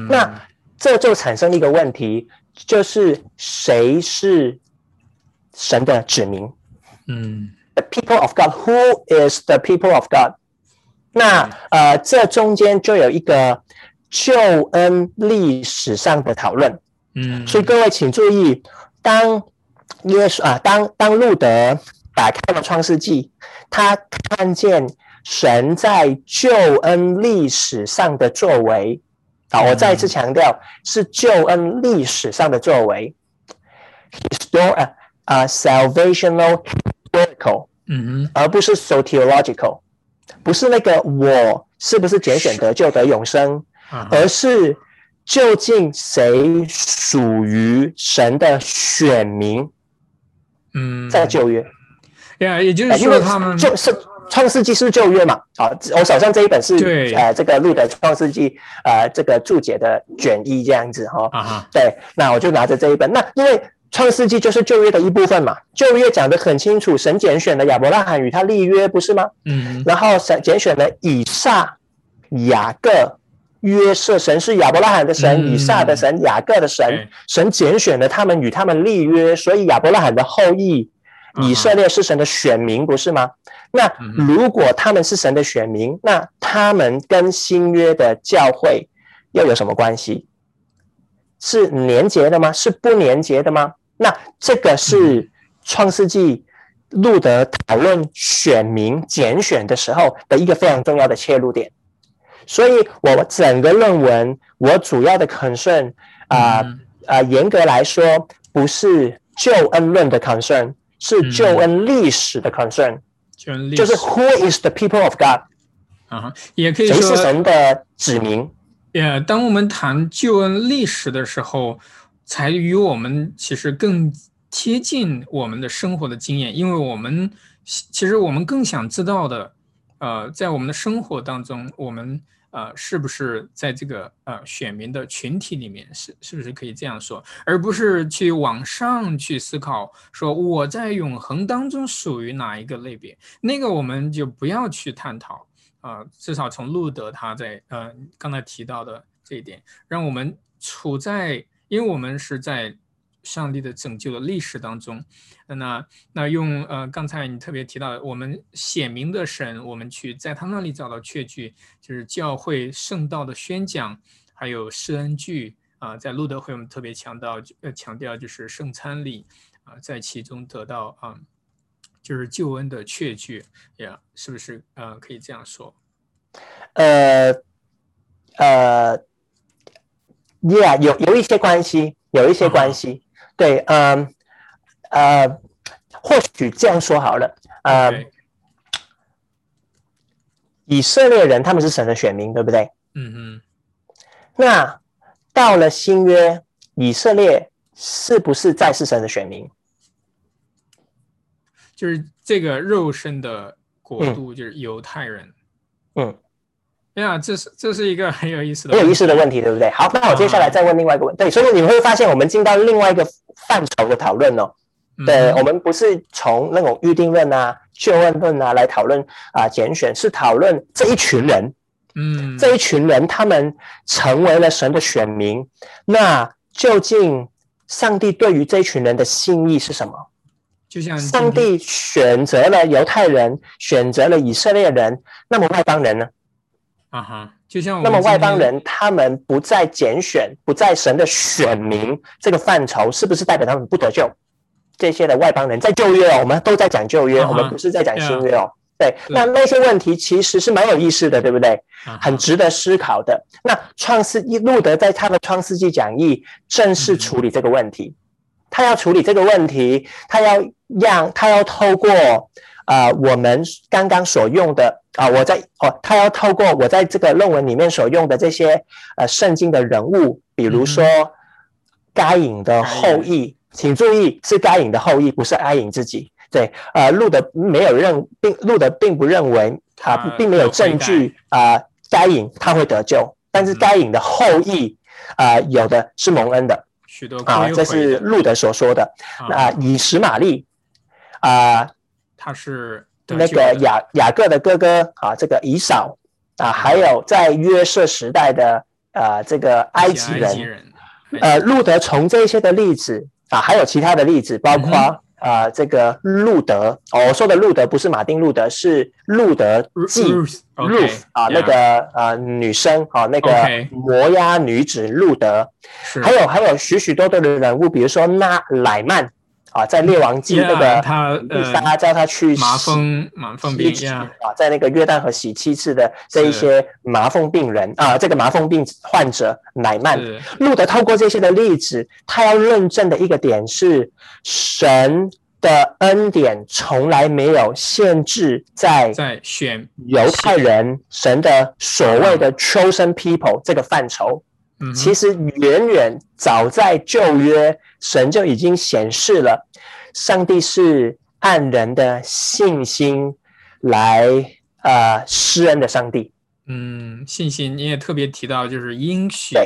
那这就产生一个问题。就是谁是神的指民？嗯，The people of God. Who is the people of God? 那呃，这中间就有一个救恩历史上的讨论。嗯，所以各位请注意，当耶稣啊，当当路德打开了创世纪，他看见神在救恩历史上的作为。好，我再一次强调，是救恩历史上的作为，histor 啊，salvational historical，嗯哼，而不是 soteriological，不是那个我是不是拣选得救得永生，而是究竟谁属于神的选民，嗯，在旧约，呀，也就是说他们就是。创世纪是旧约嘛？好，我手上这一本是呃这个路的创世纪呃这个注解的卷一这样子哈。啊对，那我就拿着这一本。那因为创世纪就是旧约的一部分嘛，旧约讲得很清楚，神拣选了亚伯拉罕与他立约，不是吗？嗯。然后神拣选了以撒、雅各、约瑟，神是亚伯拉罕的神，以撒的神，雅各的神，神拣选了他们与他们立约，所以亚伯拉罕的后裔。以色列是神的选民，不是吗？那如果他们是神的选民，那他们跟新约的教会又有什么关系？是连结的吗？是不连结的吗？那这个是创世纪路德讨论选民拣选的时候的一个非常重要的切入点。所以，我整个论文我主要的 concern 啊啊，严格来说不是救恩论的 concern。是救恩历史的 concern，就是 Who is the people of God？啊，也可以说谁是神的子民。呃，当我们谈救恩历史的时候，才与我们其实更贴近我们的生活的经验，因为我们其实我们更想知道的，呃，在我们的生活当中，我们。呃，是不是在这个呃选民的群体里面，是是不是可以这样说，而不是去往上去思考，说我在永恒当中属于哪一个类别？那个我们就不要去探讨啊。至少从路德他在呃刚才提到的这一点，让我们处在，因为我们是在。上帝的拯救的历史当中，那那用呃刚才你特别提到我们显明的神，我们去在他那里找到确据，就是教会圣道的宣讲，还有施恩剧啊，在路德会我们特别强调呃强调就是圣餐礼啊，在其中得到啊就是救恩的确据呀，是不是？呃，可以这样说。呃呃，Yeah，有有一些关系，有一些关系。对，嗯呃，或许这样说好了，呃，以色列人他们是神的选民，对不对？嗯嗯。那到了新约，以色列是不是再是神的选民？就是这个肉身的国度，就是犹太人。嗯。对呀，这是这是一个很有意思的、很有意思的问题，对不对？好，那我接下来再问另外一个问题。对，所以你会发现，我们进到另外一个范畴的讨论哦。对，我们不是从那种预定论啊、救恩论啊来讨论啊，拣选是讨论这一群人。嗯，这一群人他们成为了神的选民，那究竟上帝对于这一群人的心意是什么？就像上帝选择了犹太人，选择了以色列人，那么外邦人呢？啊哈，就像那么外邦人，他们不在拣选，不在神的选民这个范畴，是不是代表他们不得救？这些的外邦人在旧约哦，我们都在讲旧约，我们不是在讲新约哦。对，那那些问题其实是蛮有意思的，对不对？很值得思考的。那创世一路德在他的创世纪讲义正式处理这个问题，他要处理这个问题，他要让他要透过。啊，我们刚刚所用的啊，我在哦，他要透过我在这个论文里面所用的这些呃圣经的人物，比如说该隐的后裔，请注意是该隐的后裔，不是该隐自己。对，呃，路的没有认，并路的并不认为啊，并没有证据啊，该隐他会得救，但是该隐的后裔啊，有的是蒙恩的，许多啊，这是路德所说的。那以实玛利啊。他是那个雅雅各的哥哥啊，这个以扫啊，还有在约瑟时代的呃这个埃及人，呃路德从这些的例子啊，还有其他的例子，包括啊这个路德哦，我说的路德不是马丁路德，是路德记 Ruth 啊那个呃女生啊那个摩押女子路德，还有还有许许多多的人物，比如说那乃曼。啊，在列王记那个，他大家叫他去麻风麻风病啊，在那个约旦河洗七次的这一些麻风病人啊，这个麻风病患者乃曼，路德透过这些的例子，他要论证的一个点是，神的恩典从来没有限制在在选犹太人，神的所谓的 chosen people 这个范畴。其实远远早在旧约，神就已经显示了，上帝是按人的信心来呃施恩的上帝。嗯，信心你也特别提到，就是应许。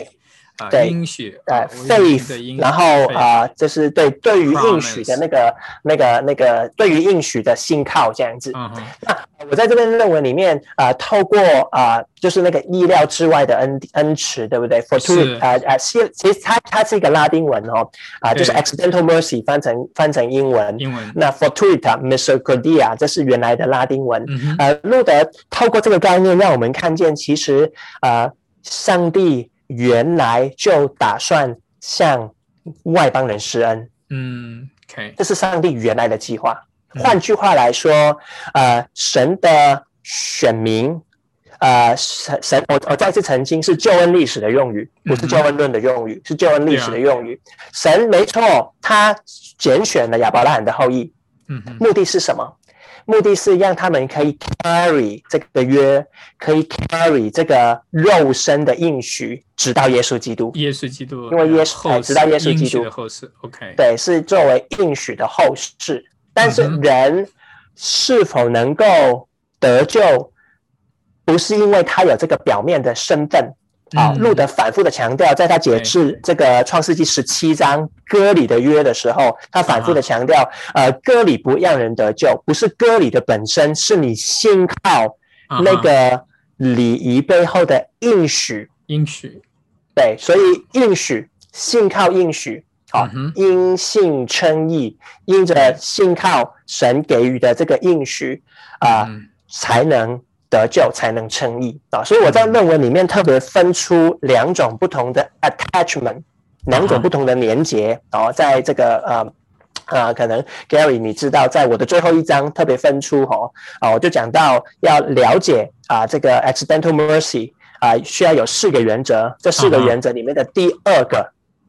对，应许，呃，faith，然后啊，就是对对于应许的那个、那个、那个，对于应许的信靠这样子。那我在这篇论文里面啊，透过啊，就是那个意料之外的恩恩慈，对不对？fortuit，啊啊，其其实它它是一个拉丁文哦，啊，就是 accidental mercy 翻成翻成英文。英文。那 fortuit，misericordia，这是原来的拉丁文。呃，路德透过这个概念，让我们看见其实啊，上帝。原来就打算向外邦人施恩，嗯，OK，这是上帝原来的计划。换句话来说，呃，神的选民，呃，神神，我我再次澄清，是救恩历史的用语，不是救恩论的用语，是救恩历史的用语。神没错，他拣选了亚伯拉罕的后裔，嗯，目的是什么？目的是让他们可以 carry 这个约，可以 carry 这个肉身的应许，直到耶稣基督。耶稣基督，因为耶稣直到耶稣基督的后世。OK，对，是作为应许的后世。但是人是否能够得救，不是因为他有这个表面的身份。啊，路德反复的强调，在他解释这个创世纪十七章割礼的约的时候，他反复的强调，呃，割礼不让人得救，不是割礼的本身，是你信靠那个礼仪背后的应许。应许，对，所以应许，信靠应许，好，因信称义，因着信靠神给予的这个应许啊，才能。得救才能称义啊！所以我在论文里面特别分出两种不同的 attachment，两种不同的连结。然后在这个呃啊，可能 Gary 你知道，在我的最后一章特别分出哦，啊，我就讲到要了解啊这个 accidental mercy 啊，需要有四个原则，这四个原则里面的第二个，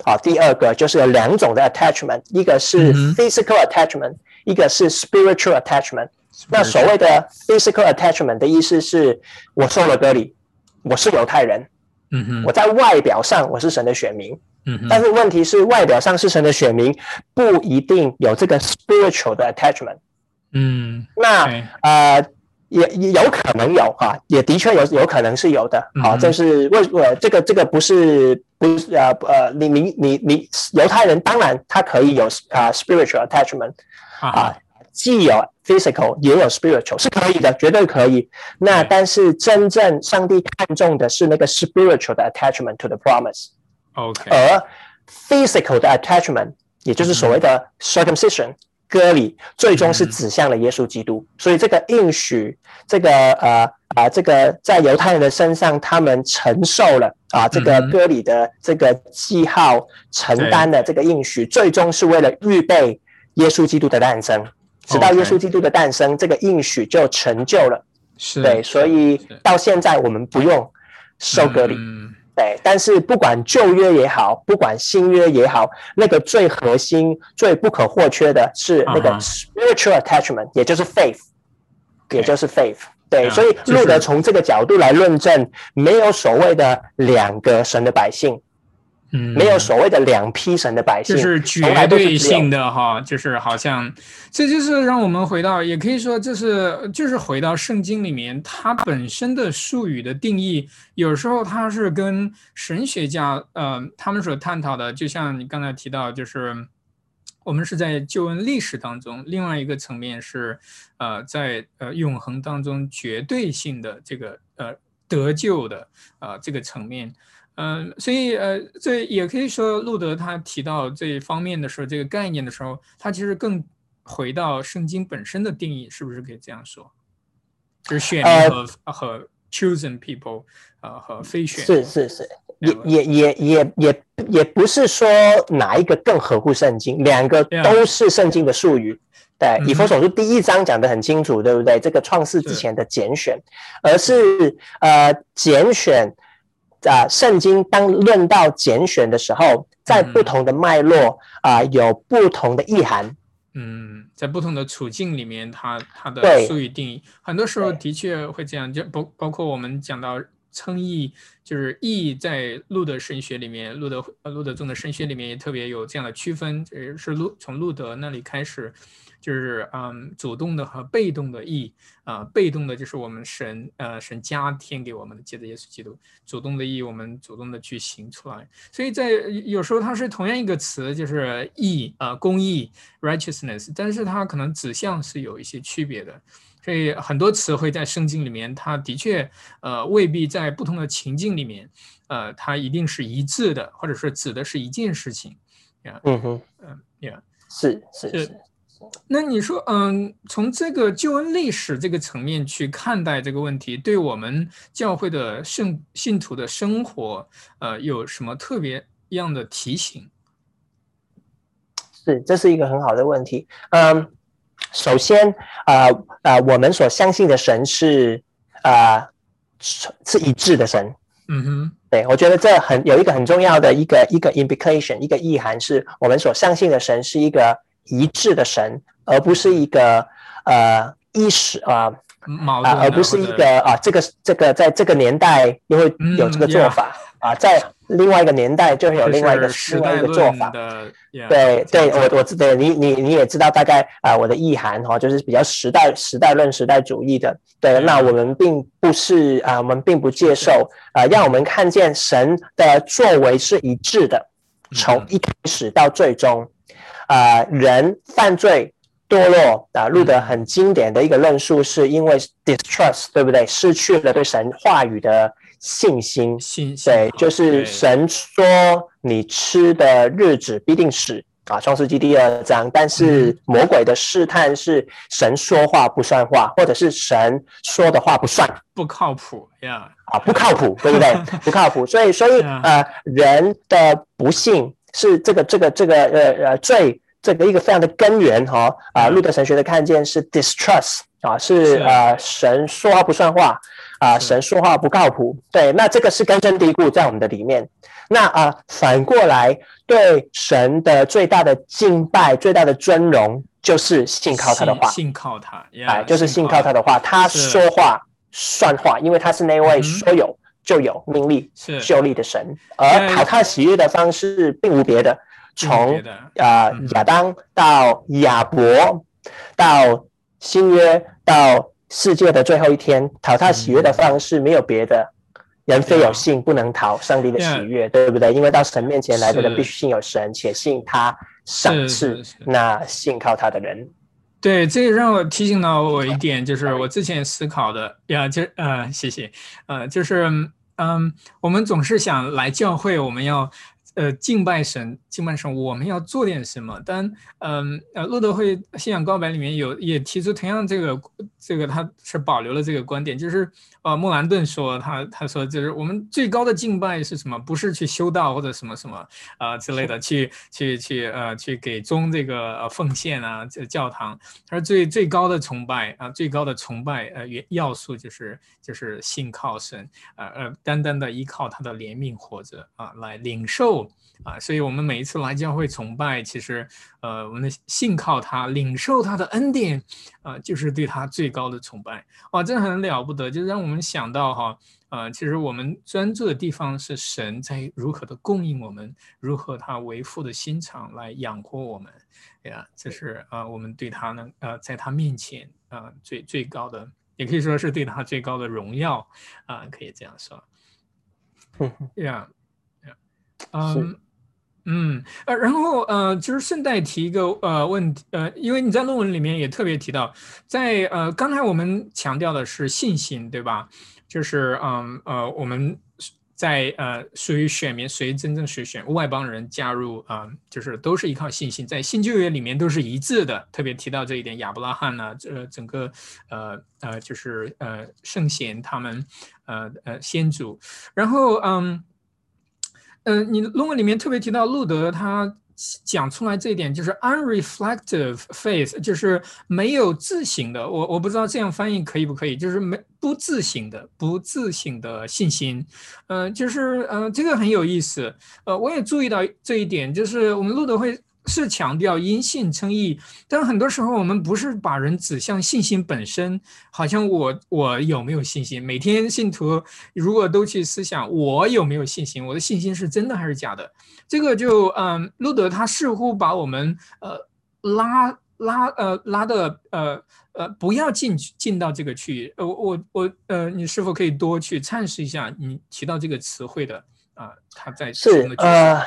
啊，第二个就是有两种的 attachment，一个是 physical attachment，一个是 spiritual attachment。那所谓的 physical attachment 的意思是，我受了割礼，我是犹太人，嗯哼，我在外表上我是神的选民。嗯，但是问题是，外表上是神的选民，不一定有这个 spiritual 的 attachment。嗯，那呃，也也有可能有哈，也的确有有可能是有的。好，这是为呃，这个这个不是不是呃呃，你你你你犹太人当然他可以有啊 spiritual attachment 啊，既有 physical 也有 spiritual 是可以的，绝对可以。那但是真正上帝看重的是那个 spiritual 的 attachment to the promise。OK，而 physical 的 attachment，也就是所谓的 circumcision 割礼，最终是指向了耶稣基督。所以这个应许，这个呃啊，这个在犹太人的身上，他们承受了啊这个割礼的这个记号，承担的这个应许，最终是为了预备耶稣基督的诞生。直到耶稣基督的诞生，这个应许就成就了。是对，所以到现在我们不用受割礼。对，但是不管旧约也好，不管新约也好，那个最核心、最不可或缺的是那个 spiritual attachment，也就是 faith，也就是 faith。对，所以路德从这个角度来论证，没有所谓的两个神的百姓。嗯，没有所谓的两批神的百姓，就是绝对性的哈，就是好像，这就是让我们回到，也可以说这是就是回到圣经里面，它本身的术语的定义，有时候它是跟神学家呃他们所探讨的，就像你刚才提到，就是我们是在救恩历史当中，另外一个层面是呃在呃永恒当中绝对性的这个呃得救的啊这个层面。嗯，所以呃，这也可以说，路德他提到这一方面的时候，这个概念的时候，他其实更回到圣经本身的定义，是不是可以这样说？就是选民和和 chosen people，呃，和非选是是是，也也也也也也不是说哪一个更合乎圣经，两个都是圣经的术语。对，以佛所书第一章讲的很清楚，对不对？这个创世之前的拣选，而是呃拣选。啊，圣经当论到拣选的时候，在不同的脉络啊，有不同的意涵。嗯，在不同的处境里面，它它的术语定义，很多时候的确会这样。就包包括我们讲到称义，就是义在路德神学里面，路德路德宗的神学里面也特别有这样的区分，是路从路德那里开始。就是嗯，主动的和被动的义啊，被动的就是我们神呃神加添给我们的，借着耶稣基督；主动的义，我们主动的去行出来。所以在有时候它是同样一个词，就是义啊，公义 （righteousness），但是它可能指向是有一些区别的。所以很多词汇在圣经里面，它的确呃未必在不同的情境里面，呃，它一定是一致的，或者说指的是一件事情。呀，嗯哼，嗯呀，是是是。那你说，嗯，从这个救恩历史这个层面去看待这个问题，对我们教会的圣信徒的生活，呃，有什么特别样的提醒？是，这是一个很好的问题。嗯，首先，啊啊，我们所相信的神是啊是一致的神。嗯哼，对我觉得这很有一个很重要的一个一个 implication，一个意涵，是我们所相信的神是一个。一致的神，而不是一个呃意识啊啊，而不是一个啊这个这个在这个年代又会有这个做法啊，在另外一个年代就会有另外一个另外一个做法。对对，我我对你你你也知道大概啊我的意涵哈，就是比较时代时代论时代主义的。对，那我们并不是啊，我们并不接受啊，让我们看见神的作为是一致的，从一开始到最终。啊，人犯罪堕落啊，路德很经典的一个论述，是因为 distrust，对不对？失去了对神话语的信心。信对，就是神说你吃的日子必定死啊，《创世纪》第二章。但是魔鬼的试探是神说话不算话，或者是神说的话不算，不靠谱呀啊，不靠谱，对不对？不靠谱。所以，所以呃，人的不幸。是这个这个这个呃呃罪这个一个非常的根源哈啊，路德神学的看见是 distrust 啊，是呃神说话不算话啊，神说话不靠谱。对，那这个是根深蒂固在我们的里面。那啊，反过来对神的最大的敬拜、最大的尊荣，就是信靠他的话，信靠他，哎，就是信靠他的话，他。说话算话，因为他是那位说有就有命力、就力的神。而讨他喜悦的方式，并无别的。从啊亚当到亚伯，到新约，到世界的最后一天，讨他喜悦的方式没有别的，人非有信不能讨上帝的喜悦，对不对？因为到神面前来的人必须信有神，且信他赏赐那信靠他的人。对，这个让我提醒到我一点，就是我之前思考的呀，就呃，谢谢，呃，就是嗯，我们总是想来教会，我们要。呃，敬拜神，敬拜神，我们要做点什么？但，嗯，呃，路德会信仰告白里面有也提出同样这个，这个他是保留了这个观点，就是，呃，莫兰顿说他他说就是我们最高的敬拜是什么？不是去修道或者什么什么啊之类的，去去去呃去给宗这个奉献啊，这教堂，他说最最高的崇拜啊，最高的崇拜呃元要素就是就是信靠神，呃呃，单单的依靠他的怜悯活着啊，来领受。啊，所以我们每一次来教会崇拜，其实，呃，我们的信靠他，领受他的恩典，啊，就是对他最高的崇拜。哇，这很了不得，就让我们想到哈，呃，其实我们专注的地方是神在如何的供应我们，如何他为父的心肠来养活我们，呀，这是啊，我们对他呢，呃，在他面前啊，最最高的，也可以说是对他最高的荣耀，啊，可以这样说。嗯嗯呃，然后呃，就是顺带提一个呃问题呃，因为你在论文里面也特别提到，在呃刚才我们强调的是信心，对吧？就是嗯呃我们在呃属于选民，谁真正是选外邦人加入啊，就是都是依靠信心，在新旧约里面都是一致的，特别提到这一点，亚伯拉罕呢，这整个呃呃就是呃圣贤他们呃呃先祖，然后嗯。嗯，你论文里面特别提到路德，他讲出来这一点就是 unreflective faith，就是没有自省的。我我不知道这样翻译可以不可以，就是没不自省的、不自省的信心。嗯，就是嗯，这个很有意思。呃，我也注意到这一点，就是我们路德会。是强调因信称义，但很多时候我们不是把人指向信心本身，好像我我有没有信心？每天信徒如果都去思想我有没有信心，我的信心是真的还是假的？这个就嗯，路德他似乎把我们呃拉拉呃拉的呃呃不要进进到这个区域。呃我我呃你是否可以多去阐释一下你提到这个词汇的啊？他在是呃。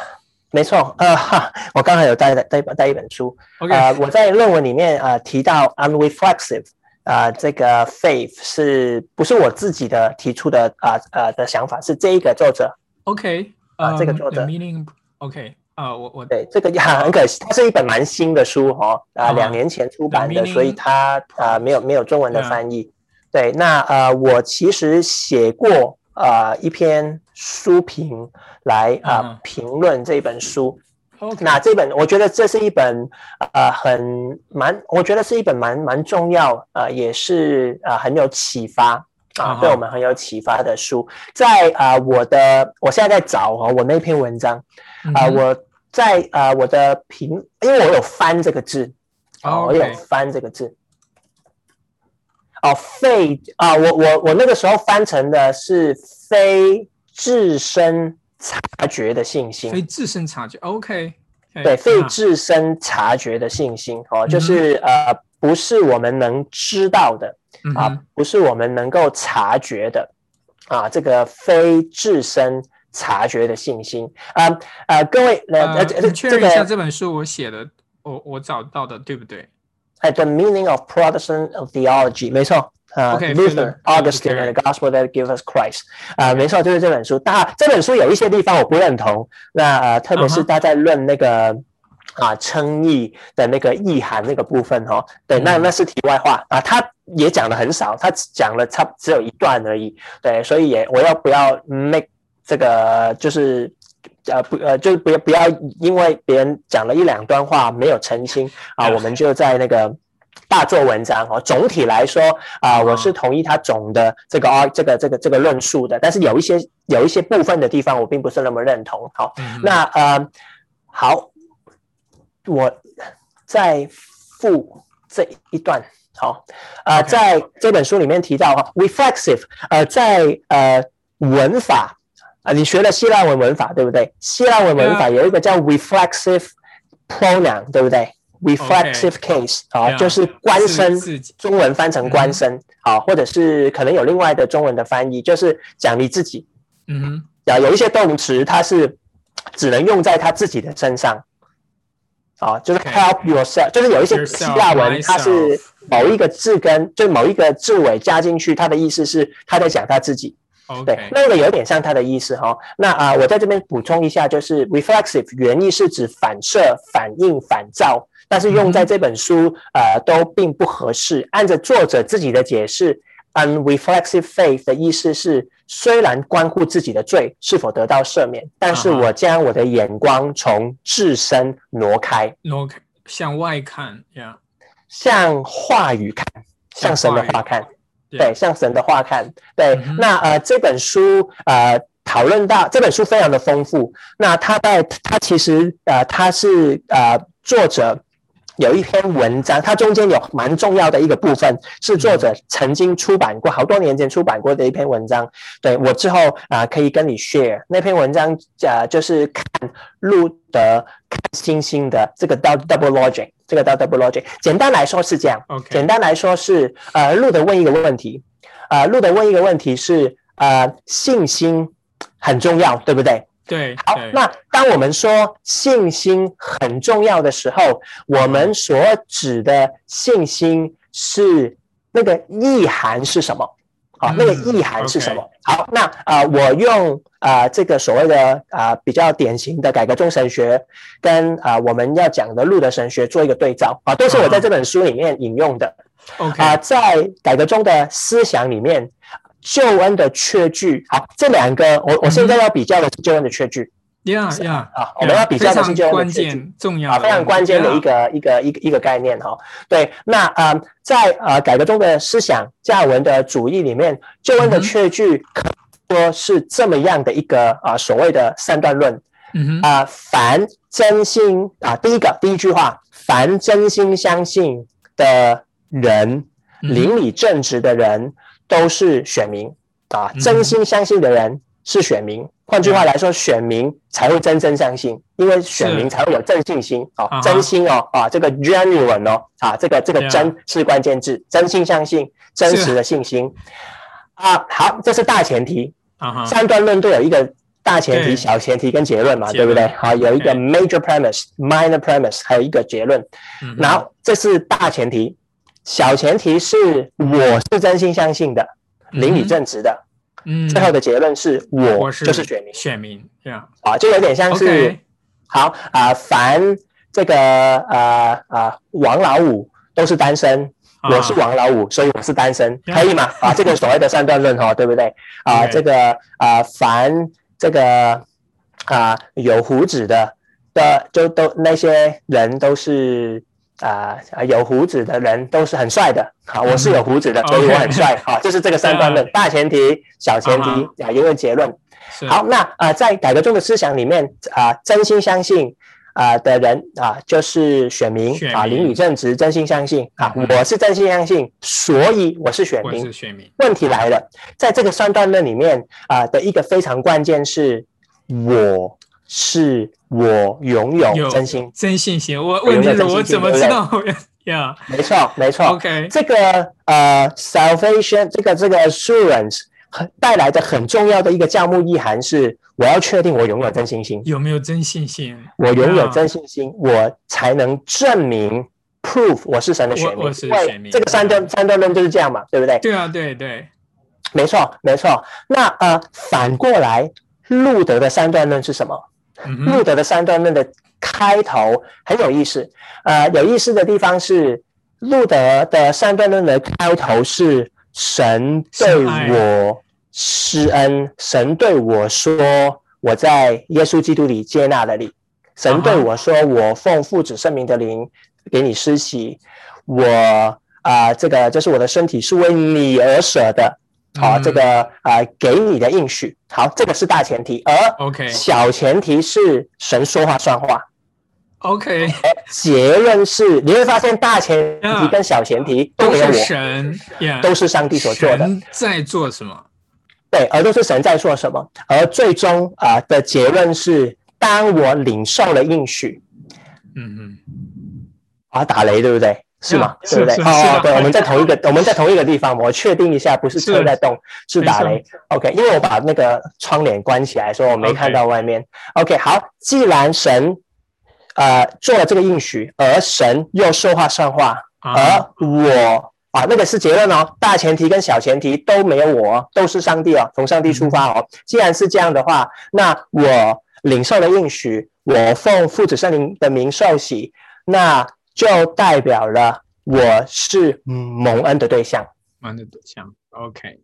没错，呃哈，我刚才有带带带一本书，呃，我在论文里面呃提到 unreflexive，啊，这个 faith 是不是我自己的提出的啊呃的想法？是这一个作者，OK，啊，这个作者，meaning，OK，啊，我我对这个很 很可惜，它是一本蛮新的书哦，啊，两年前出版的，所以它啊没有没有中文的翻译。对，那呃，我其实写过啊一篇书评。来啊，评论这本书。那这本我觉得这是一本呃很蛮，我觉得是一本蛮蛮重要呃，也是呃很有启发啊，对我们很有启发的书。在啊，我的我现在在找哦，我那篇文章啊，我在啊我的评，因为我有翻这个字哦，我有翻这个字哦，非啊，我我我那个时候翻成的是非自身。察觉的信心，非自身察觉，OK，对，非自身察觉的信心，哦，就是呃，不是我们能知道的啊，不是我们能够察觉的啊，这个非自身察觉的信心啊啊，各位，呃，确认一下这本书我写的，我我找到的对不对？哎，The Meaning of Protestant Theology，没错。啊，Luther、Augustine and the Gospel that give us Christ。啊，没错，就是这本书。大这本书有一些地方我不认同。那呃，特别是他在论那个啊称义的那个意涵那个部分哦。对，那那是题外话啊。他也讲的很少，他讲了差只有一段而已。对，所以也我要不要 make 这个就是呃不呃，就是不要不要因为别人讲了一两段话没有澄清啊，我们就在那个大做文章哦。总体来说啊，我是同意他总的这个啊这个这个这个论述的，但是有一些有一些部分的地方我并不是那么认同。好，那呃好，我再附这一段。好，呃，在这本书里面提到哈，reflexive，呃，在呃文法啊，你学了希腊文文法对不对？希腊文文法有一个叫 reflexive pronoun，对不对？reflexive case 啊，就是官声，中文翻成官声，啊，或者是可能有另外的中文的翻译，就是讲你自己。嗯哼，啊，有一些动词它是只能用在他自己的身上。啊，就是 help yourself，就是有一些希腊文，它是某一个字根，就某一个字尾加进去，它的意思是他在讲他自己。对，那个有点像他的意思哈。那啊，我在这边补充一下，就是 reflexive 原意是指反射、反应、反照，但是用在这本书呃都并不合适。按照作者自己的解释，unreflexive faith 的意思是。虽然关乎自己的罪是否得到赦免，但是我将我的眼光从自身挪开，挪开向外看呀，向话语看，向神的话看，对，向神的话看，对。那呃，这本书呃，讨论到这本书非常的丰富。那他在他其实呃，他是呃作者。有一篇文章，它中间有蛮重要的一个部分，是作者曾经出版过好多年前出版过的一篇文章。对我之后啊，可以跟你 share 那篇文章，呃，就是看路德看星星的这个 double logic，这个 double logic。简单来说是这样，简单来说是呃，路德问一个问题，呃，路德问一个问题是呃，信心很重要，对不对？对，好，那当我们说信心很重要的时候，我们所指的信心是那个意涵是什么？好，那个意涵是什么？好，那啊，我用啊这个所谓的啊比较典型的改革中神学跟啊我们要讲的路德神学做一个对照啊，都是我在这本书里面引用的。OK，啊，在改革中的思想里面。救恩的缺句，好，这两个我我现在要比较的是救恩的缺句。呀呀，啊，我们要比较的是救恩的缺句，重要，非常关键的一个一个一个一个概念哈。对，那啊，在呃改革中的思想加尔文的主义里面，救恩的缺句说是这么样的一个啊所谓的三段论。嗯哼，啊，凡真心啊，第一个第一句话，凡真心相信的人，邻里正直的人。都是选民。啊，真心相信的人是选民。换句话来说，选民才会真正相信，因为选民才会有正信心。啊，真心哦啊，这个 genuine 哦啊，这个这个真是关键字，真心相信，真实的信心。啊。好，这是大前提。啊。三段论都有一个大前提、小前提跟结论嘛，对不对？好，有一个 major premise、minor premise，还有一个结论。然后这是大前提。小前提是我是真心相信的，邻里正直的，嗯，最后的结论是我就是选民，选民这样啊，就有点像是好啊，凡这个呃啊王老五都是单身，我是王老五，所以我是单身，可以吗？啊，这个所谓的三段论哈，对不对？啊，这个啊，凡这个啊有胡子的的，就都那些人都是。啊啊，有胡子的人都是很帅的。好，我是有胡子的，所以我很帅。好，就是这个三段论，大前提、小前提啊，一个结论。好，那啊，在改革中的思想里面啊，真心相信啊的人啊，就是选民啊，邻里正直，真心相信啊，我是真心相信，所以我是选民。选民。问题来了，在这个三段论里面啊的一个非常关键是，我。是我拥有真心真信心，我问题是我怎么知道呀？没错，没错。OK，这个呃，salvation 这个这个 assurance 带来的很重要的一个教目意涵是，我要确定我拥有真信心。有没有真信心？我拥有真信心，我才能证明 proof 我是神的选民。我是选民。这个三段三段论就是这样嘛，对不对？对啊，对对，没错没错。那呃，反过来，路德的三段论是什么？路德的三段论的开头很有意思，呃，有意思的地方是路德的三段论的开头是神对我施恩，神对我说我在耶稣基督里接纳了你。神对我说：“我奉父子圣名的灵给你施洗，我啊，这个这是我的身体，是为你而舍的。好，这个啊，给你的应许。好，这个是大前提，而 OK 小前提是神说话算话。OK，结论是，你会发现大前提跟小前提都都没有我是，神，Yeah，都是上帝所做的。在做什么？对，而都是神在做什么，而最终啊、的结论是，当我领受了应许，嗯嗯，啊，打雷对不对？是吗？是对不对？哦对，我们在 同一个，我们在同一个地方，我确定一下，不是车在动，是打雷。OK，因为我把那个窗帘关起来，所以我没看到外面。OK，好，既然神呃做了这个应许，而神又说话算话，啊而我啊，那个是结论哦，大前提跟小前提都没有我哦，都是上帝哦，从上帝出发哦。既然是这样的话，那我领受了应许，我奉父子圣灵的名受洗，那就代表了我是嗯蒙恩的对象。蒙恩的对象。OK，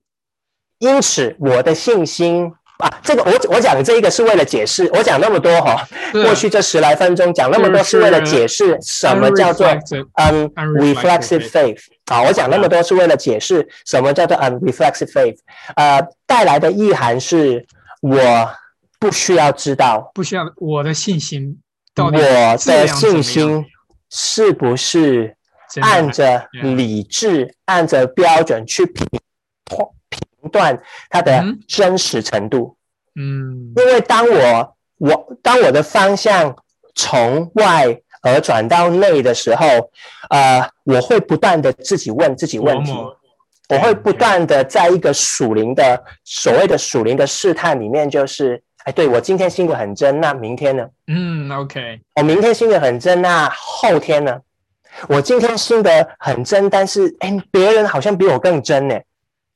因此，我的信心啊，这个我我讲这一个是为了解释，我讲那么多哈、是过去这十来分钟讲那么多是是为了解释什么叫做嗯 reflexive faith 啊，我讲那么多是为了解释什么叫做 unreflexive faith，呃，带来的意涵是我不需要知道。不需要我的信心我到底质的信心是不是按着理智、按着标准去评评断它的嗯真实程度。嗯。因为当我我当我的方向从外而转到内的时候，呃，我会不断的自己问自己问题，我会不断的在一个属灵的所谓的属灵的试探里面，就是，哎，对我今天心的很真，那明天呢？嗯 OK 我明天心的很真，那后天呢？我今天心的很真，但是哎，别人好像比我更真呢。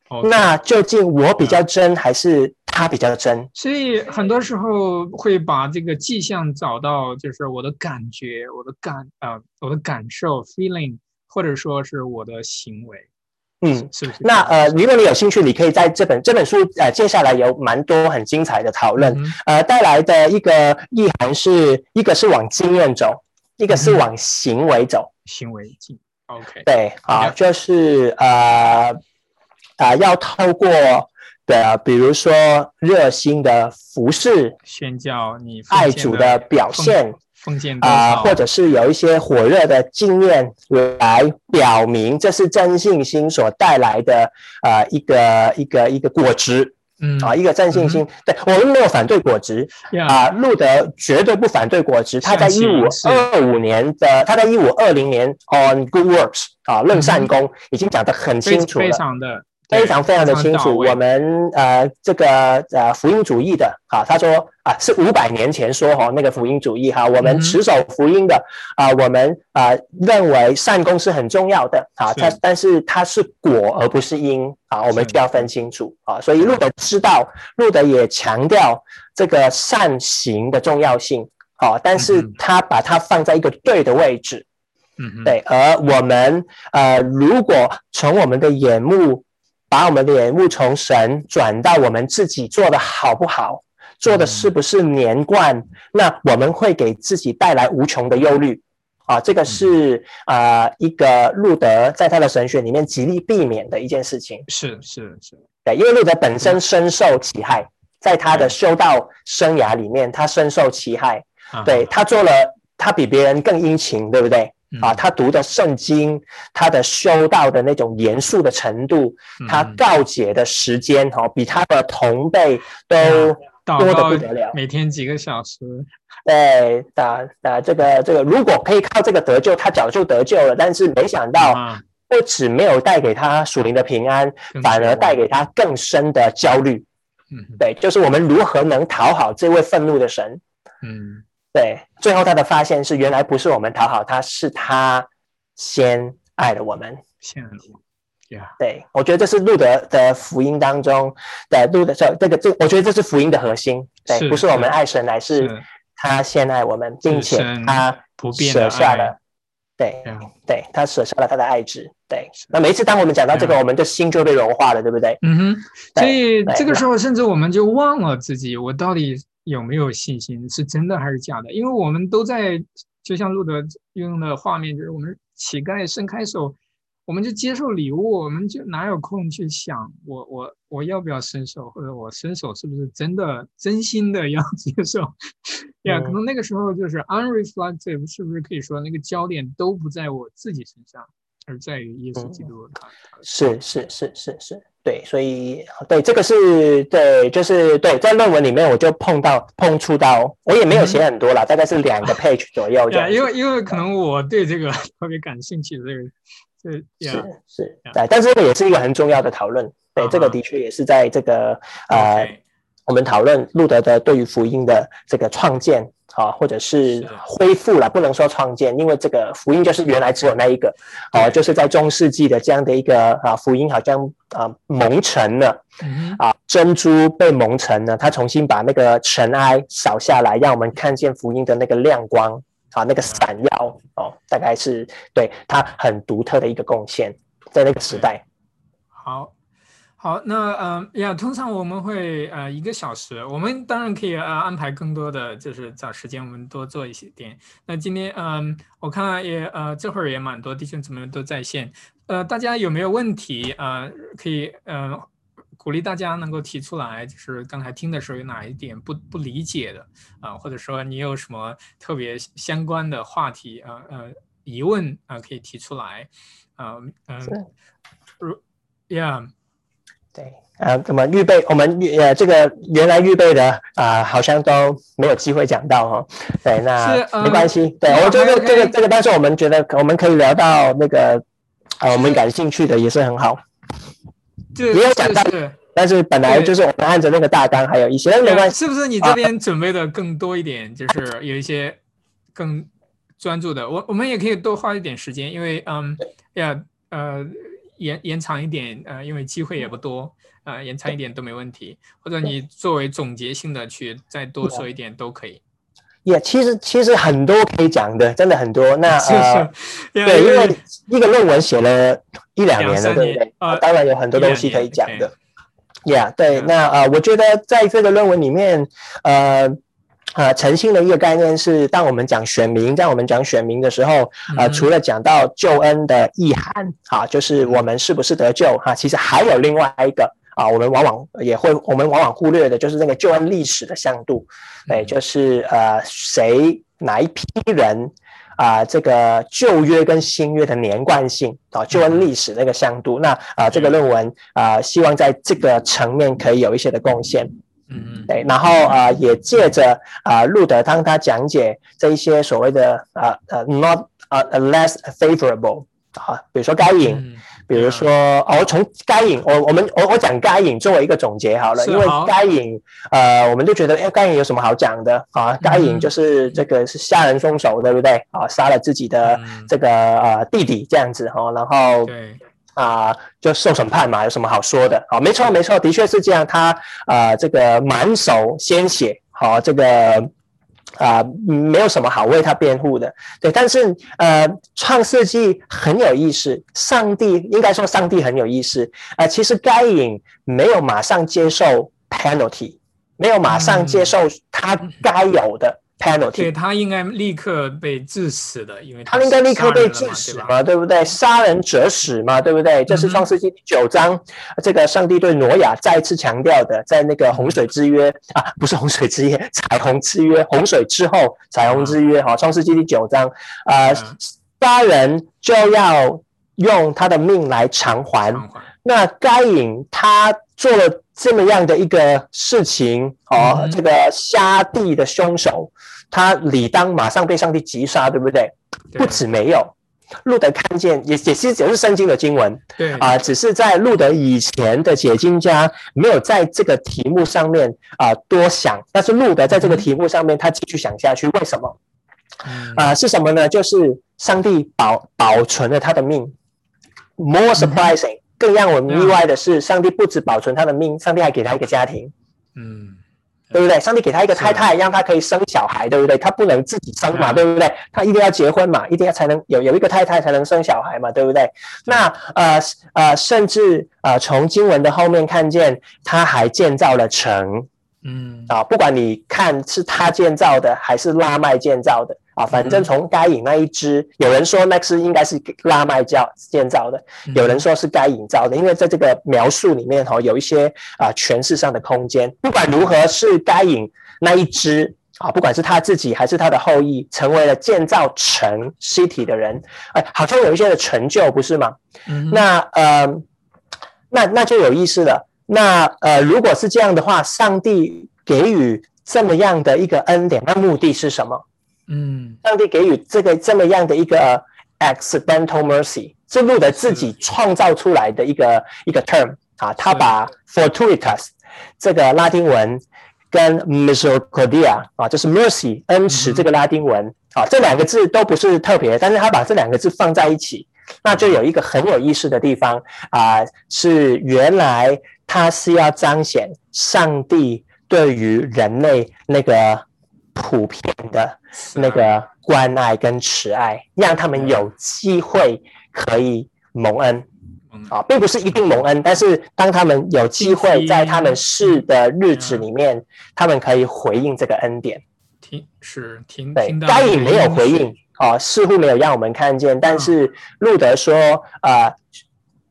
OK 那究竟我比较真，还是他比较真？所以很多时候会把这个迹象找到，就是我的感觉、我的感啊、我的感受 （feeling），或者说是我的行为，嗯，是不是？那呃，如果你有兴趣，你可以在这本这本书呃，接下来有蛮多很精彩的讨论。嗯呃，带来的一个意涵是一个是往经验走，一个是嗯往行为走。行为进 OK 对啊，就是呃啊、要透过的，比如说热心的服饰、宣教你爱主的表现奉献多啊、少或者是有一些火热的经验来表明这是真信心所带来的呃一个一个一个果值嗯啊，一个真信心。对我们没有反对果实呀啊，路德绝对不反对果汁。他在一五二五年的，他在一五二零年 on good works 啊，论善功已经讲得很清楚了。常的非常非常的清楚，我们呃这个呃福音主义的啊，他说啊是五百年前说哈那个福音主义哈，我们持守福音的啊，我们啊认为善功是很重要的啊，是。它但是它是果而不是因啊，我们是。就要分清楚啊，所以路德知道，路德也强调这个善行的重要性啊，但是他把它放在一个对的位置，嗯哼。对，而我们呃，如果从我们的眼目，把我们的眼目从神转到我们自己做的好不好，做的是不是连贯，那我们会给自己带来无穷的忧虑啊。这个是啊、呃一个路德在他的神学里面极力避免的一件事情。是是是对，因为路德本身深受其害，在他的修道生涯里面，他深受其害。啊对他做了，他比别人更殷勤，对不对？啊，嗯他读的圣经，他的修道的那种严肃的程度，他嗯告解的时间，哈，比他的同辈都多得不得了。每天几个小时对，的的这个这个，如果可以靠这个得救，他早就得救了。但是没想到，啊，不止没有带给他属灵的平安，反而带给他更深的焦虑。嗯对，就是我们如何能讨好这位愤怒的神。嗯对，最后他的发现是，原来不是我们讨好他，是他先爱了我们。现在呀对，我觉得这是路德的福音当中的路德这这个这，我觉得这是福音的核心。对，是不是我们爱神，乃是是他先爱我们，并且他不变的爱舍下了。对呀对，他舍下了他的爱子。对，那每一次当我们讲到这个，嗯我们的心就被融化了，对不对？嗯哼，所以这个时候甚至我们就忘了自己，我到底有没有信心，是真的还是假的？因为我们都在，就像路德用的画面，就是我们乞丐伸开手。我们就接受礼物，我们就哪有空去想我我我要不要伸手，或者我伸手是不是真的真心的要接受？呀，可能那个时候就是 unreflective，是不是可以说那个焦点都不在我自己身上，而在于耶稣基督？是是是是是，对，所以对这个是对，就是对，在论文里面我就碰到碰触到，我也没有写很多了，大概是两个 page 左右。对，因为因为可能我对这个 特别感兴趣，这个。是是是，对，但是这个也是一个很重要的讨论。对，这个的确也是在这个呃，我们讨论路德的对于福音的这个创建啊，或者是恢复了，不能说创建，因为这个福音就是原来只有那一个，哦，就是在中世纪的这样的一个啊，福音好像啊蒙尘了，啊珍珠被蒙尘了，他重新把那个尘埃扫下来，让我们看见福音的那个亮光。啊，那个闪耀哦，大概是对他很独特的一个贡献，在那个时代。好，好，那嗯呀，通常我们会呃一个小时，我们当然可以呃安排更多的，就是找时间我们多做一些点。那今天嗯，我看也呃这会儿也蛮多弟兄姊妹们都在线，呃，大家有没有问题啊？可以呃。鼓励大家能够提出来，就是刚才听的时候有哪一点不不理解的啊，或者说你有什么特别相关的话题啊呃疑问啊，可以提出来啊嗯，如，Yeah，对啊，那么预备我们预呃这个原来预备的啊，好像都没有机会讲到哈，对，那没关系，对我觉得这个这个，但是我们觉得我们可以聊到那个啊，我们感兴趣的也是很好。没有讲到，但是本来就是我们按着那个大纲，还有一些没关系。是不是你这边准备的更多一点？就是有一些更专注的，我我们也可以多花一点时间，因为嗯呀呃延延长一点呃，因为机会也不多呃，延长一点都没问题。或者你作为总结性的去再多说一点都可以。也其实其实很多可以讲的，真的很多。那 呃，对，因为一个论文写了一两年了，对不对？啊，当然有很多东西可以讲的。Yeah，对。那呃，我觉得在这个论文里面，呃呃，诚信的一个概念是，当我们讲选民，在我们讲选民的时候，呃，除了讲到救恩的意涵，啊，就是我们是不是得救，哈，其实还有另外一个。啊，我们往往也会，我们往往忽略的就是那个救恩历史的向度，对，就是呃，谁哪一批人啊，这个旧约跟新约的连贯性啊，救恩历史那个向度，那啊，这个论文啊，希望在这个层面可以有一些的贡献，嗯嗯，对，然后啊，也借着啊，路德当他讲解这一些所谓的啊呃，not 啊 less favorable 啊，比如说该隐。比如说，哦，我从该隐，我我们我我讲该隐作为一个总结好了，因为该隐，呃，我们就觉得，哎，该隐有什么好讲的啊？该隐就是这个是杀人凶手，对不对？啊，杀了自己的这个呃弟弟这样子哈，然后对啊，就受审判嘛，有什么好说的？啊，没错没错，的确是这样，他啊，这个满手鲜血，好这个。啊，没有什么好为他辩护的，对。但是，呃，创世纪很有意思，上帝应该说上帝很有意思。啊，其实该隐没有马上接受 penalty，没有马上接受他该有的。penalty，对他应该立刻被致死的，因为他应该立刻被致死嘛，对不对？杀人者死嘛，对不对？这是创世纪第九章，这个上帝对挪亚再次强调的，在那个洪水之约啊，不是洪水之约，彩虹之约，洪水之后彩虹之约哈，创世纪第九章啊，杀人就要用他的命来偿还。那该隐他做了这么样的一个事情哦，这个杀弟的凶手。他理当马上被上帝击杀，对不对？不止没有，路德看见也也是也是圣经的经文，对啊，只是在路德以前的解经家没有在这个题目上面啊多想，但是路德在这个题目上面他继续想下去，为什么？啊，是什么呢？就是上帝保保存了他的命。More surprising，更让我们意外的是，上帝不止保存他的命，上帝还给他一个家庭。嗯。对不对？上帝给他一个太太，让他可以生小孩，对不对？他不能自己生嘛，对不对？他一定要结婚嘛，一定要才能有有一个太太才能生小孩嘛，对不对？那呃呃，甚至呃，从经文的后面看见，他还建造了城嗯啊，不管你看是他建造的还是拉麦建造的啊，反正从该隐那一支，有人说那是应该是拉麦教建造的，有人说是该隐造的，因为在这个描述里面哈，有一些啊诠释上的空间。不管如何，是该隐那一支啊，不管是他自己还是他的后裔，成为了建造城 city 的人，哎，好像有一些的成就，不是吗？嗯那呃，那那就有意思了。那呃，如果是这样的话，上帝给予这么样的一个恩典，那目的是什么？嗯。上帝给予这个这么样的一个呃 accidental mercy，是路德自己创造出来的一个一个 term 啊，他把 fortuitous 这个拉丁文跟 misericordia 啊，就是 mercy 恩慈这个拉丁文啊，这两个字都不是特别，但是他把这两个字放在一起，那就有一个很有意思的地方啊，是原来他是要彰显上帝对于人类那个普遍的那个关爱跟慈爱，让他们有机会可以蒙恩。嗯啊，并不是一定蒙恩，但是当他们有机。会在他们世的日子里面，他们可以回应这个恩典。听是听对该隐没有回应啊，似乎没有让我们看见，但是路德说，呃，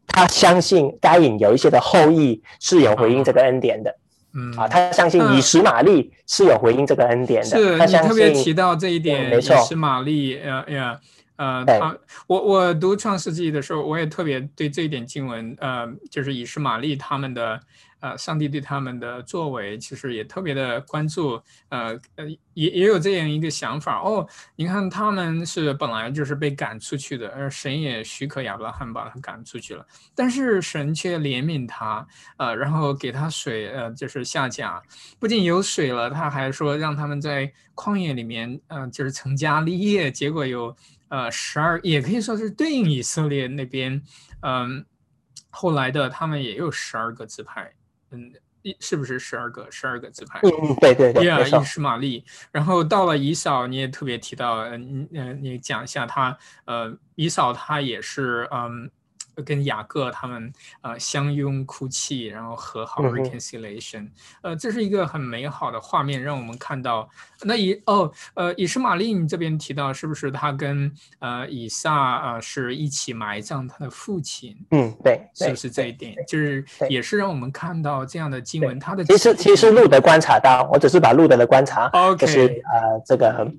他相信该隐有一些的后裔是有回应这个恩典的嗯。啊，他相信嗯以实玛利是有回应这个恩典的，他相是你特别提到这一点，没错。以实玛利，呃呀，呃，对。他我我读创世纪的时候，我也特别对这一点经文，呃，就是以实玛利他们的，呃，上帝对他们的作为，其实也特别的关注，呃呃，也也有这样一个想法哦，你看他们是本来就是被赶出去的，而神也许可亚伯拉罕把他赶出去了，但是神却怜悯他，呃，然后给他水，呃，就是下甲，不仅有水了，他还说让他们在旷野里面，呃，就是成家立业。结果有呃十二，也可以说是对应以色列那边，嗯、后来的他们也有十二个支派，嗯，一是不是十二个？十二个字牌。嗯嗯，对对对，呀，没错以，实玛丽，然后到了以扫，你也特别提到，呃，你呃，你讲一下他，呃，以扫他也是，嗯，跟雅各他们呃相拥哭泣，然后和好 reconciliation，呃，这是一个很美好的画面，让我们看到。那以哦，呃，以实玛利你这边提到，是不是他跟呃以撒呃是一起埋葬他的父亲？嗯，对，对是不是这一点？就是也是让我们看到这样的经文，他的其实其实路德观察到，我只是把路德的观察，OK 就是呃这个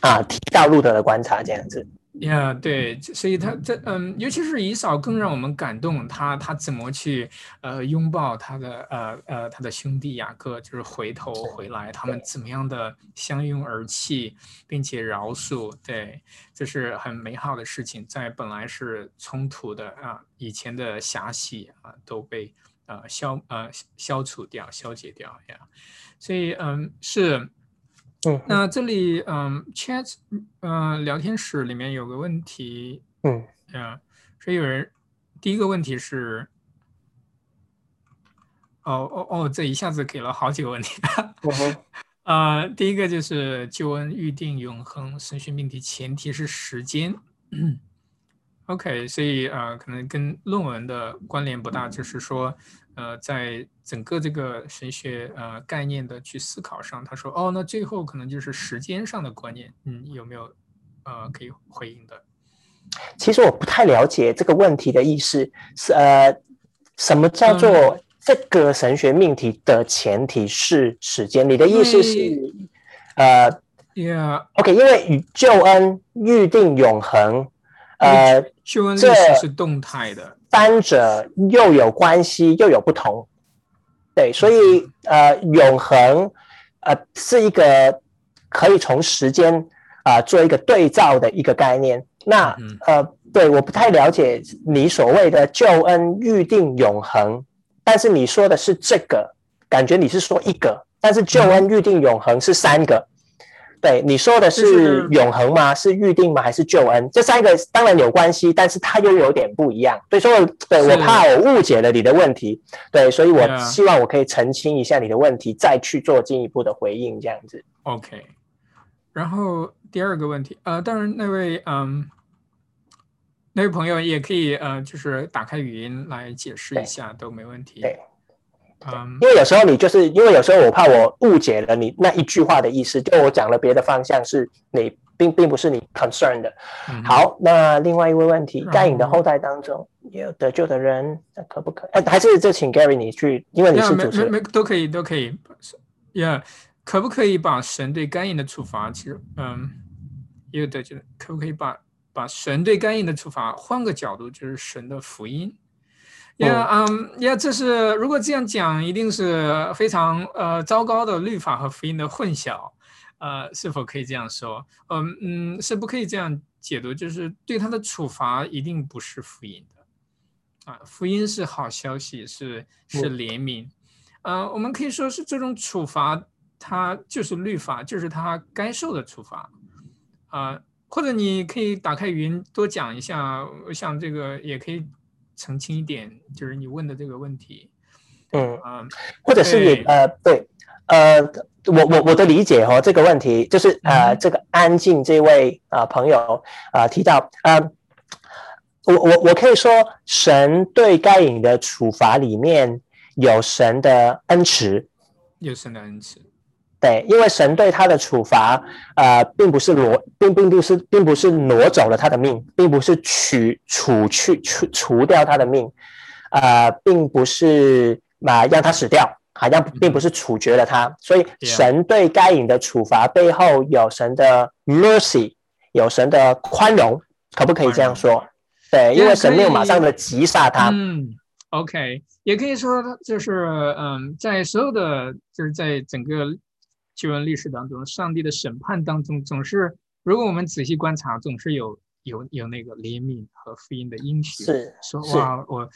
啊提到路德的观察这样子。呀对，所以他这嗯，尤其是以嫂更让我们感动，他他怎么去呃拥抱他的呃呃他的兄弟雅各，就是回头回来，他们怎么样的相拥而泣，并且饶恕，对，这是很美好的事情，在本来是冲突的啊，以前的狭隙啊都被呃消呃消除掉、消解掉呀，所以嗯是。嗯那这里，嗯，chat，嗯，聊天室里面有个问题，嗯。嗯，所以有人，第一个问题是，哦哦哦，这一下子给了好几个问题，嗯哼。呃，第一个就是救恩预定永恒神学命题，前提是时间。OK，所以呃，可能跟论文的关联不大，就是说，呃，在整个这个神学呃概念的去思考上，他说，哦，那最后可能就是时间上的观念，嗯，有没有呃可以回应的？其实我不太了解这个问题的意思，是呃，什么叫做这个神学命题的前提是时间？你的意思是呃 Yeah，，OK，因为与救恩预定永恒，呃，救恩历这史是动态的，三者又有关系又有不同，对，所以呃，永恒呃是一个可以从时间啊、做一个对照的一个概念。那嗯呃，对，我不太了解你所谓的救恩预定永恒，但是你说的是这个，感觉你是说一个，但是救恩预定永恒是三个。对，你说的是是永恒吗？是预定吗？还是救恩？这三个当然有关系，但是它又有点不一样。所以说，对我怕我误解了你的问题，对，所以我希望我可以澄清一下你的问题，再去做进一步的回应，这样子。OK，然后第二个问题，呃，当然那位嗯，那位朋友也可以呃，就是打开语音来解释一下都没问题。对嗯，因为有时候你就是因为有时候我怕我误解了你那一句话的意思，就我讲了别的方向，是你并并不是你 concern 的。嗯，好，那另外一位问题，嗯该隐的后代当中有得救的人，那可不可？哎，还是就请 Gary 你去，因为你，是主持人。没没没都可以都可以，呀，可不可以把神对该隐的处罚，其实嗯，也有得救的可不可以把把神对该隐的处罚换个角度，就是神的福音。呀，嗯，呀，这是如果这样讲，一定是非常呃糟糕的律法和福音的混淆。呃，是否可以这样说？嗯嗯，是不可以这样解读，就是对他的处罚一定不是福音的。啊，福音是好消息，是是怜悯。呃，我们可以说是这种处罚，它就是律法，就是他该受的处罚。啊，或者你可以打开语音多讲一下，我想这个也可以澄清一点，就是你问的这个问题。嗯，啊，或者是你呃，对，呃，我我我的理解哦，这个问题就是呃，嗯这个安静这位啊、呃朋友啊、呃、提到呃，我我我可以说，神对该隐的处罚里面有神的恩慈，有神的恩慈。对，因为神对他的处罚，呃，并不是挪，并并不是，并不是挪走了他的命，并不是取除去除除掉他的命，呃，并不是啊、让他死掉，好像并不是处决了他。所以神对该隐的处罚背后有神的 mercy，有神的宽容，可不可以这样说？对，因为神没有马上的击杀他。嗯，OK，也可以说，就是嗯，在所有的，就是在整个救恩历史当中，上帝的审判当中，总是如果我们仔细观察，总是有有有那个怜悯和福音的应许，是说是哇，我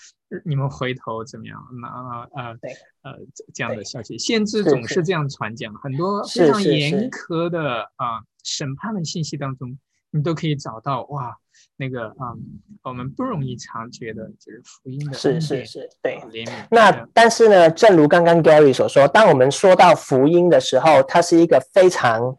你们回头怎么样？那呃对呃这这样的消息，先知总是这样传讲，很多非常严苛的啊、审判的信息当中，你都可以找到哇。那个啊、我们不容易察觉的，就是福音的是是是，对。那但是呢，正如刚刚 Gary 所说，当我们说到福音的时候，它是一个非常，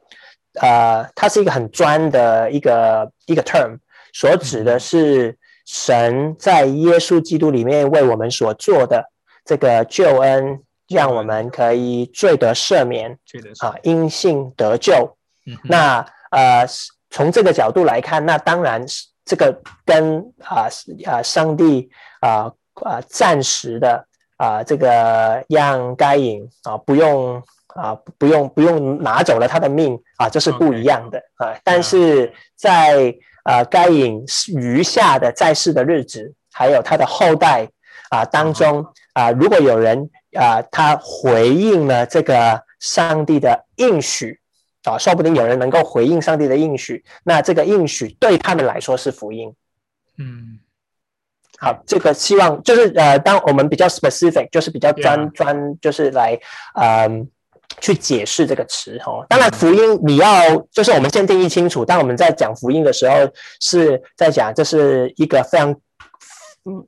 呃，它是一个很专的一个一个 term，所指的是神在耶稣基督里面为我们所做的这个救恩，让我们可以罪得赦免啊，因信得救。嗯那呃，从这个角度来看，那当然是这个跟啊啊、上帝啊啊暂时的啊这个让该隐啊不用啊不用不用拿走了他的命啊，这是不一样的啊。但是在啊该隐余下的在世的日子，还有他的后代啊当中啊，如果有人啊他回应了这个上帝的应许。啊，说不定有人能够回应上帝的应许，那这个应许对他们来说是福音。嗯好，这个希望就是呃，当我们比较 specific，就是比较专专，就是来嗯、去解释这个词哦。当然，嗯福音你要就是我们先定义清楚，当我们在讲福音的时候，是在讲这是一个非常嗯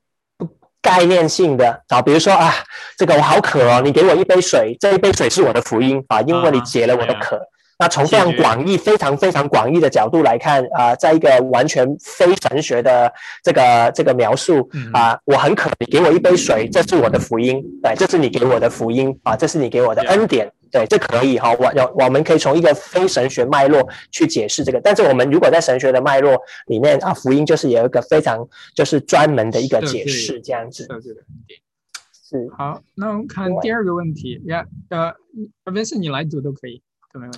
概念性的啊，比如说啊，这个我好渴哦，你给我一杯水，这一杯水是我的福音啊，因为你啊解了我的渴。那从非常广义、非常非常广义的角度来看，啊、在一个完全非神学的这个这个描述嗯。啊、我很渴，你给我一杯水，这是我的福音，对，这是你给我的福音啊，这是你给我的恩典，对，这可以哈，我我我们可以从一个非神学脉络去解释这个，但是我们如果在神学的脉络里面啊，福音就是有一个非常就是专门的一个解释这样子，的恩典。是。好，那我们看第二个问题。呀，呃，文是你来读都可以。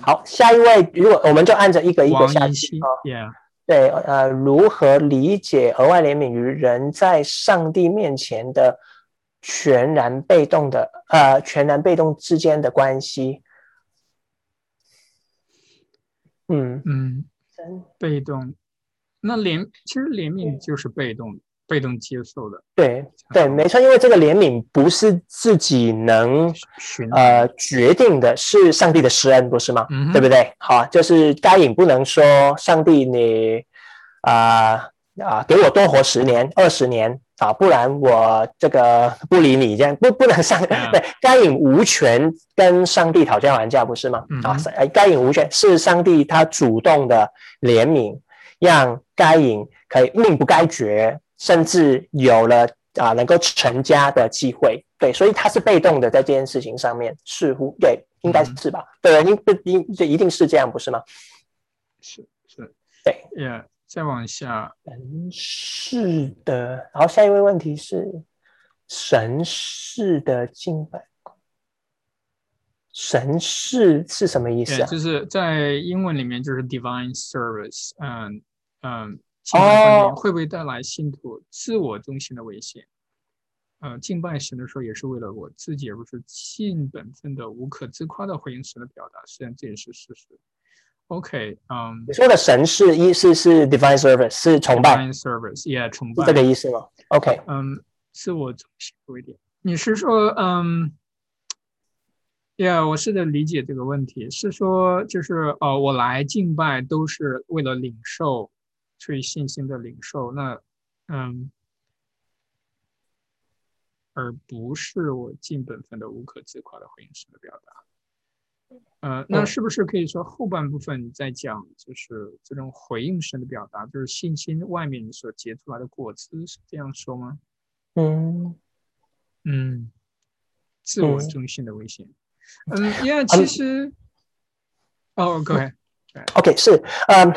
好，下一位，如果我们就按着一个一个王下去啊。，Yeah，对，呃，如何理解额外怜悯于人在上帝面前的全然被动的呃全然被动之间的关系？嗯，嗯，真。被动，那怜其实怜悯就是被动被动接受的，对对，没错，因为这个怜悯不是自己能寻呃决定的，是上帝的施恩，不是吗？嗯对不对？好，就是该隐不能说上帝你啊啊、给我多活十年、二十年啊，不然我这个不理你，这样不不能上。嗯对，该隐无权跟上帝讨价还价，不是吗？啊该隐无权是上帝他主动的怜悯，让该隐可以命不该绝，甚至有了啊能够成家的机会。对，所以他是被动的在这件事情上面，似乎对，应该是吧？对，应不应这一定是这样，不是吗？是是，对，Yeah，再往下，神是的。然后下一位问题是神是的敬拜。神是是什么意思啊？就是在英文里面就是 divine service，嗯嗯，敬拜会不会带来信徒自我中心的危险？呃，敬拜神的时候也是为了我自己，而不是尽本分的、无可自夸的回应神的表达。实际上这也是事实。OK，嗯，你说的神是意思是 divine service 是崇拜，divine service，yeah，崇拜这个意思吗？OK，嗯，自我中心多一点。你是说，嗯？Yeah，我试着理解这个问题，是说就是呃，我来敬拜都是为了领受，出于信心的领受，那嗯，而不是我尽本分的无可自夸的回应式的表达。呃，那是不是可以说后半部分在讲就是这种回应式的表达，就是信心外面所结出来的果子，是这样说吗？嗯嗯，自我中心的危险。嗯，因为其实，哦，OK，OK，是，嗯，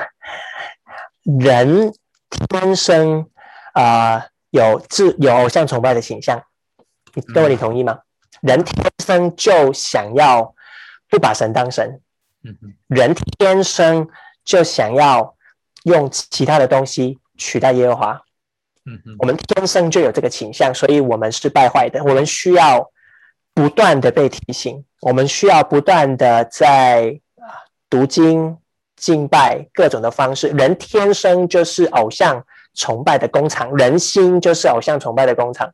人天生啊有自有偶像崇拜的倾向，各位你同意吗？人天生就想要不把神当神，嗯人天生就想要用其他的东西取代耶和华，嗯哼，我们天生就有这个倾向，所以我们是败坏的，我们需要。不断的被提醒，我们需要不断的在读经、敬拜各种的方式。人天生就是偶像崇拜的工厂，人心就是偶像崇拜的工厂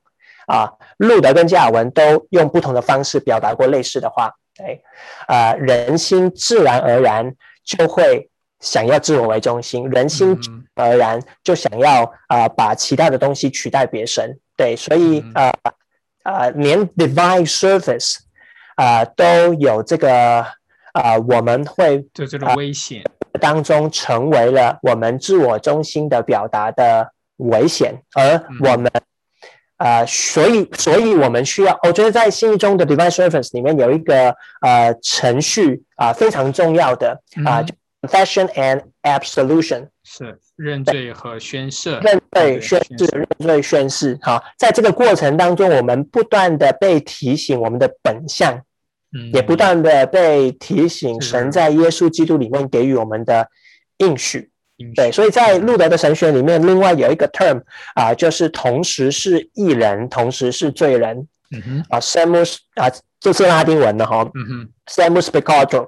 啊。路德跟加尔文都用不同的方式表达过类似的话。哎，啊，人心自然而然就会想要自我为中心，人心而然就想要啊把其他的东西取代别神。对，所以啊。啊，连 divine service 啊都有这个啊，我们会就这种危险当中成为了我们自我中心的表达的危险，而我们啊，所以，所以我们需要，我觉得在心中的 device service 里面有一个呃程序啊，非常重要的啊，confession and absolution 是。认罪和宣誓，认罪宣誓，认罪宣誓。好，在这个过程当中，我们不断的被提醒我们的本相，嗯，也不断的被提醒神在耶稣基督里面给予我们的应许。对，所以在路德的神学里面，另外有一个 term 啊，就是同时是义人，同时是罪人。嗯哼，啊，samus 啊，这是拉丁文的哈。嗯哼，samus peccator。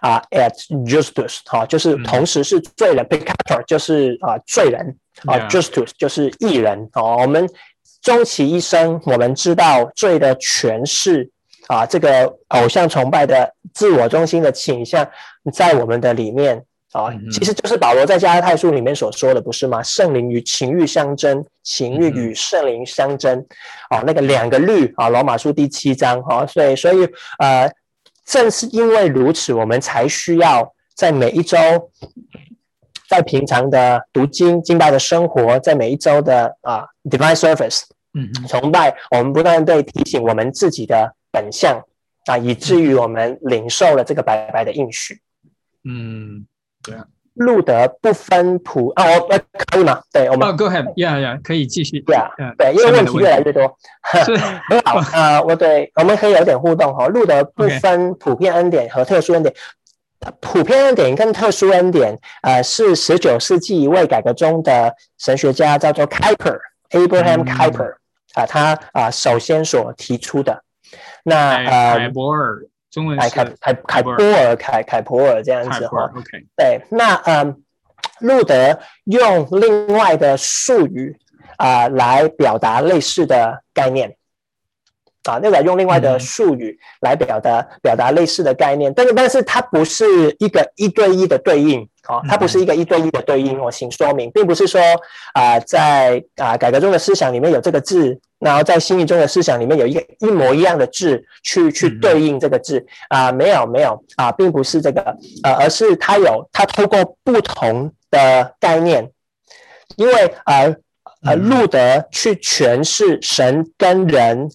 啊，at justus，哈，就是同时是罪人，peccator 就是啊罪人，啊，justus 就是义人，哦，我们终其一生，我们知道罪的诠释，啊，这个偶像崇拜的自我中心的倾向，在我们的里面，啊，其实就是保罗在加拉太书里面所说的，不是吗？圣灵与情欲相争，情欲与圣灵相争，啊，那个两个律，啊，罗马书第七章，哈，所以，所以，呃。正是因为如此，我们才需要在每一周，在平常的读经、敬拜的生活，在每一周的啊，divine service，嗯，崇拜，我们不断被提醒我们自己的本相啊，以至于我们领受了这个白白的应许。嗯，对啊。路德不分普啊，我呃可以吗？对，我们。Go ahead，yeah，yeah，可以继续。对啊，对，因为问题越来越多。很好啊，我对，我们可以有点互动哈。路德不分普遍恩典和特殊恩典，普遍恩典跟特殊恩典，呃，是十九世纪一位改革中的神学家叫做 Kuyper，Abraham Kuyper 啊，他啊首先所提出的。那呃，凯博尔。中文凯凯凯凯波尔凯凯普尔这样子哈，OK，对，那嗯，路德用另外的术语啊来表达类似的概念啊，那个用另外的术语来表达表达类似的概念，但是但是它不是一个一对一的对应啊，它不是一个一对一的对应，我请说明，并不是说啊在啊改革中的思想里面有这个字。然后在心意中的思想里面有一个一模一样的字去去对应这个字。啊，没有没有啊，并不是这个呃，而是它有它透过不同的概念，因为呃呃，路德去诠释神跟人、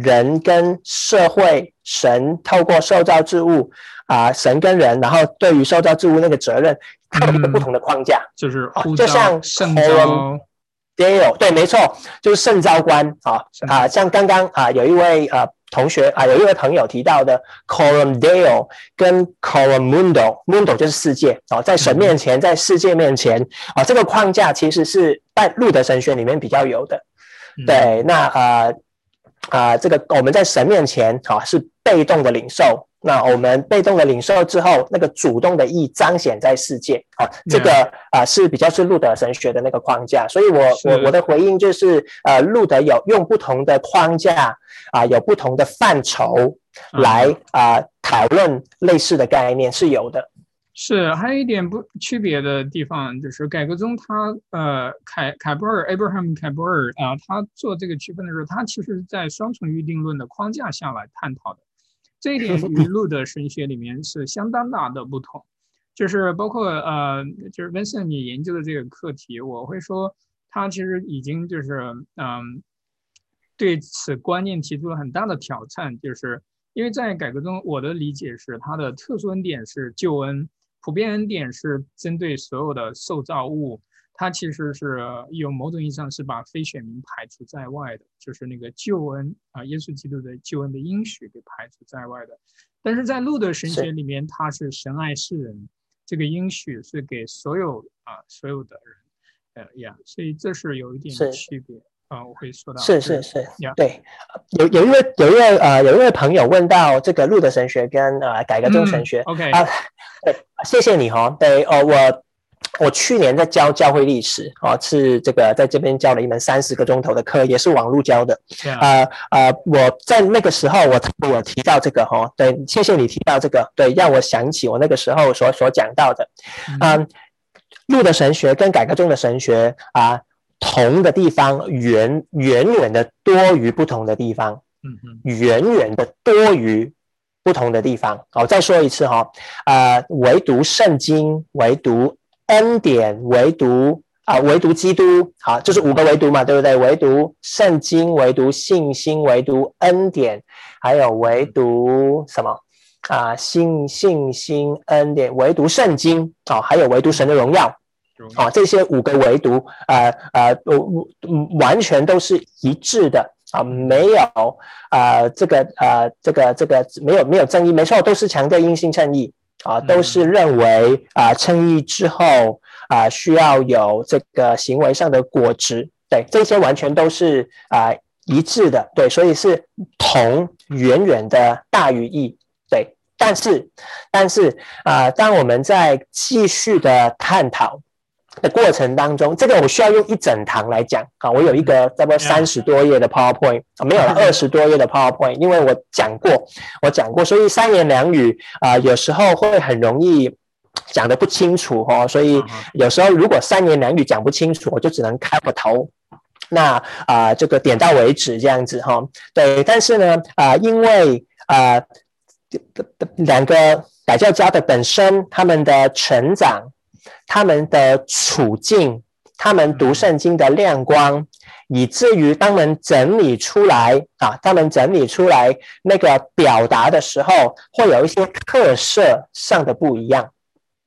人跟社会、神透过受造之物啊，神跟人，然后对于受造之物那个责任，它有一个不同的框架，就是就像圣召。Dale，对，没错，就是圣召官啊啊，像刚刚啊，有一位呃同学啊，有一位朋友提到的 Coram Dale 跟 Coram Mundo，Mundo 就是世界啊，在神面前，在世界面前啊，这个框架其实是在路德神学里面比较有的。对，那呃啊，这个我们在神面前啊是被动的领受。那我们被动的领受之后，那个主动的意彰显在世界啊，这个啊是比较是路德神学的那个框架，所以我我我的回应就是，呃，路德有用不同的框架啊，有不同的范畴来啊讨论类似的概念是有的。是，还有一点不区别的地方就是改革中他呃凯凯波尔 Abraham 凯波尔啊，他做这个区分的时候，他其实在双重预定论的框架下来探讨的。这一点与 路的神学里面是相当大的不同，就是包括呃，就是 Vincent 你研究的这个课题，我会说他其实已经就是嗯，对此观念提出了很大的挑战，就是因为在改革中，我的理解是它的特殊恩典是救恩，普遍恩典是针对所有的受造物。它其实是有某种意义上是把非选民排除在外的，就是那个救恩啊，耶稣基督的救恩的应许给排除在外的。但是在路德神学里面，他是神爱世人，这个应许是给所有啊所有的人，呃呀，所以这是有一点区别啊，我会说到。是是是，对，有有一位有一位呃有一位朋友问到这个路德神学跟呃改革宗神学，OK 啊，对，谢谢你哈，对哦我。我去年在教教会历史啊，是这个在这边教了一门三十个钟头的课，也是网络教的。啊啊，我在那个时候我我提到这个哈，对，谢谢你提到这个，对，让我想起我那个时候所所讲到的。嗯，路的神学跟改革中的神学啊，同的地方远远远的多于不同的地方。嗯嗯，远远的多于不同的地方。好，再说一次哈，啊，唯独圣经，唯独。恩典唯独啊，唯独基督，好，就是五个唯独嘛，对不对？唯独圣经，唯独信心，唯独恩典，还有唯独什么啊？信信心恩典，唯独圣经，哦，还有唯独神的荣耀，啊，这些五个唯独，呃呃，完全都是一致的。啊，没有啊，这个呃，这个这个没有没有争议，没错，都是强调因性称义。啊，都是认为啊，称义之后啊，需要有这个行为上的果值，对，这些完全都是啊一致的，对，所以是同远远的大于异，对，但是但是啊，当我们在继续的探讨。的过程当中，这个我需要用一整堂来讲啊。我有一个差不多三十多页的 PowerPoint，没有了 二十多页的 PowerPoint，因为我讲过，我讲过，所以三言两语啊，有时候会很容易讲的不清楚哦。所以有时候如果三言两语讲不清楚，我就只能开个头，那啊，这个点到为止这样子哈。对，但是呢啊，因为啊，两个改教家的本身他们的成长。他们的处境，他们读圣经的亮光，以至于当们整理出来啊，他们整理出来那个表达的时候，会有一些特色上的不一样。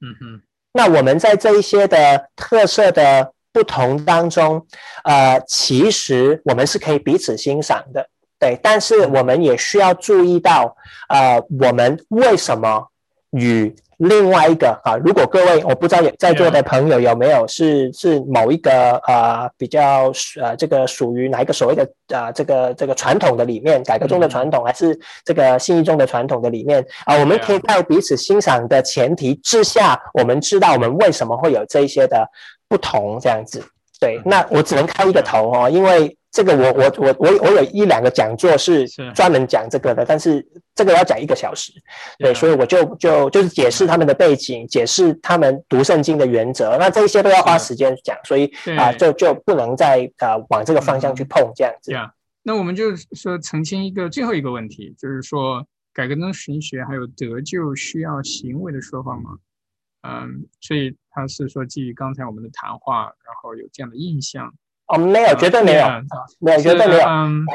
嗯哼，那我们在这一些的特色的不同当中，呃，其实我们是可以彼此欣赏的，对。但是我们也需要注意到，呃，我们为什么与另外一个啊，如果各位我不知道在座的朋友有没有是是某一个呃比较呃这个属于哪一个所谓的啊这个这个传统的里面改革中的传统，还是这个信义中的传统的里面啊，我们可以在彼此欣赏的前提之下，我们知道我们为什么会有这一些的不同这样子。对，那我只能开一个头哦，因为。这个我我我我我有一两个讲座是专门讲这个的，但是这个要讲一个小时，对，所以我就就就是解释他们的背景，解释他们读圣经的原则，那这些都要花时间讲，所以啊，就就不能再啊往这个方向去碰这样子。那我们就说澄清一个最后一个问题，就是说改革中神学还有得救需要行为的说法吗？嗯，所以他是说基于刚才我们的谈话，然后有这样的印象。哦，没有，绝对没有，没有，绝对没有。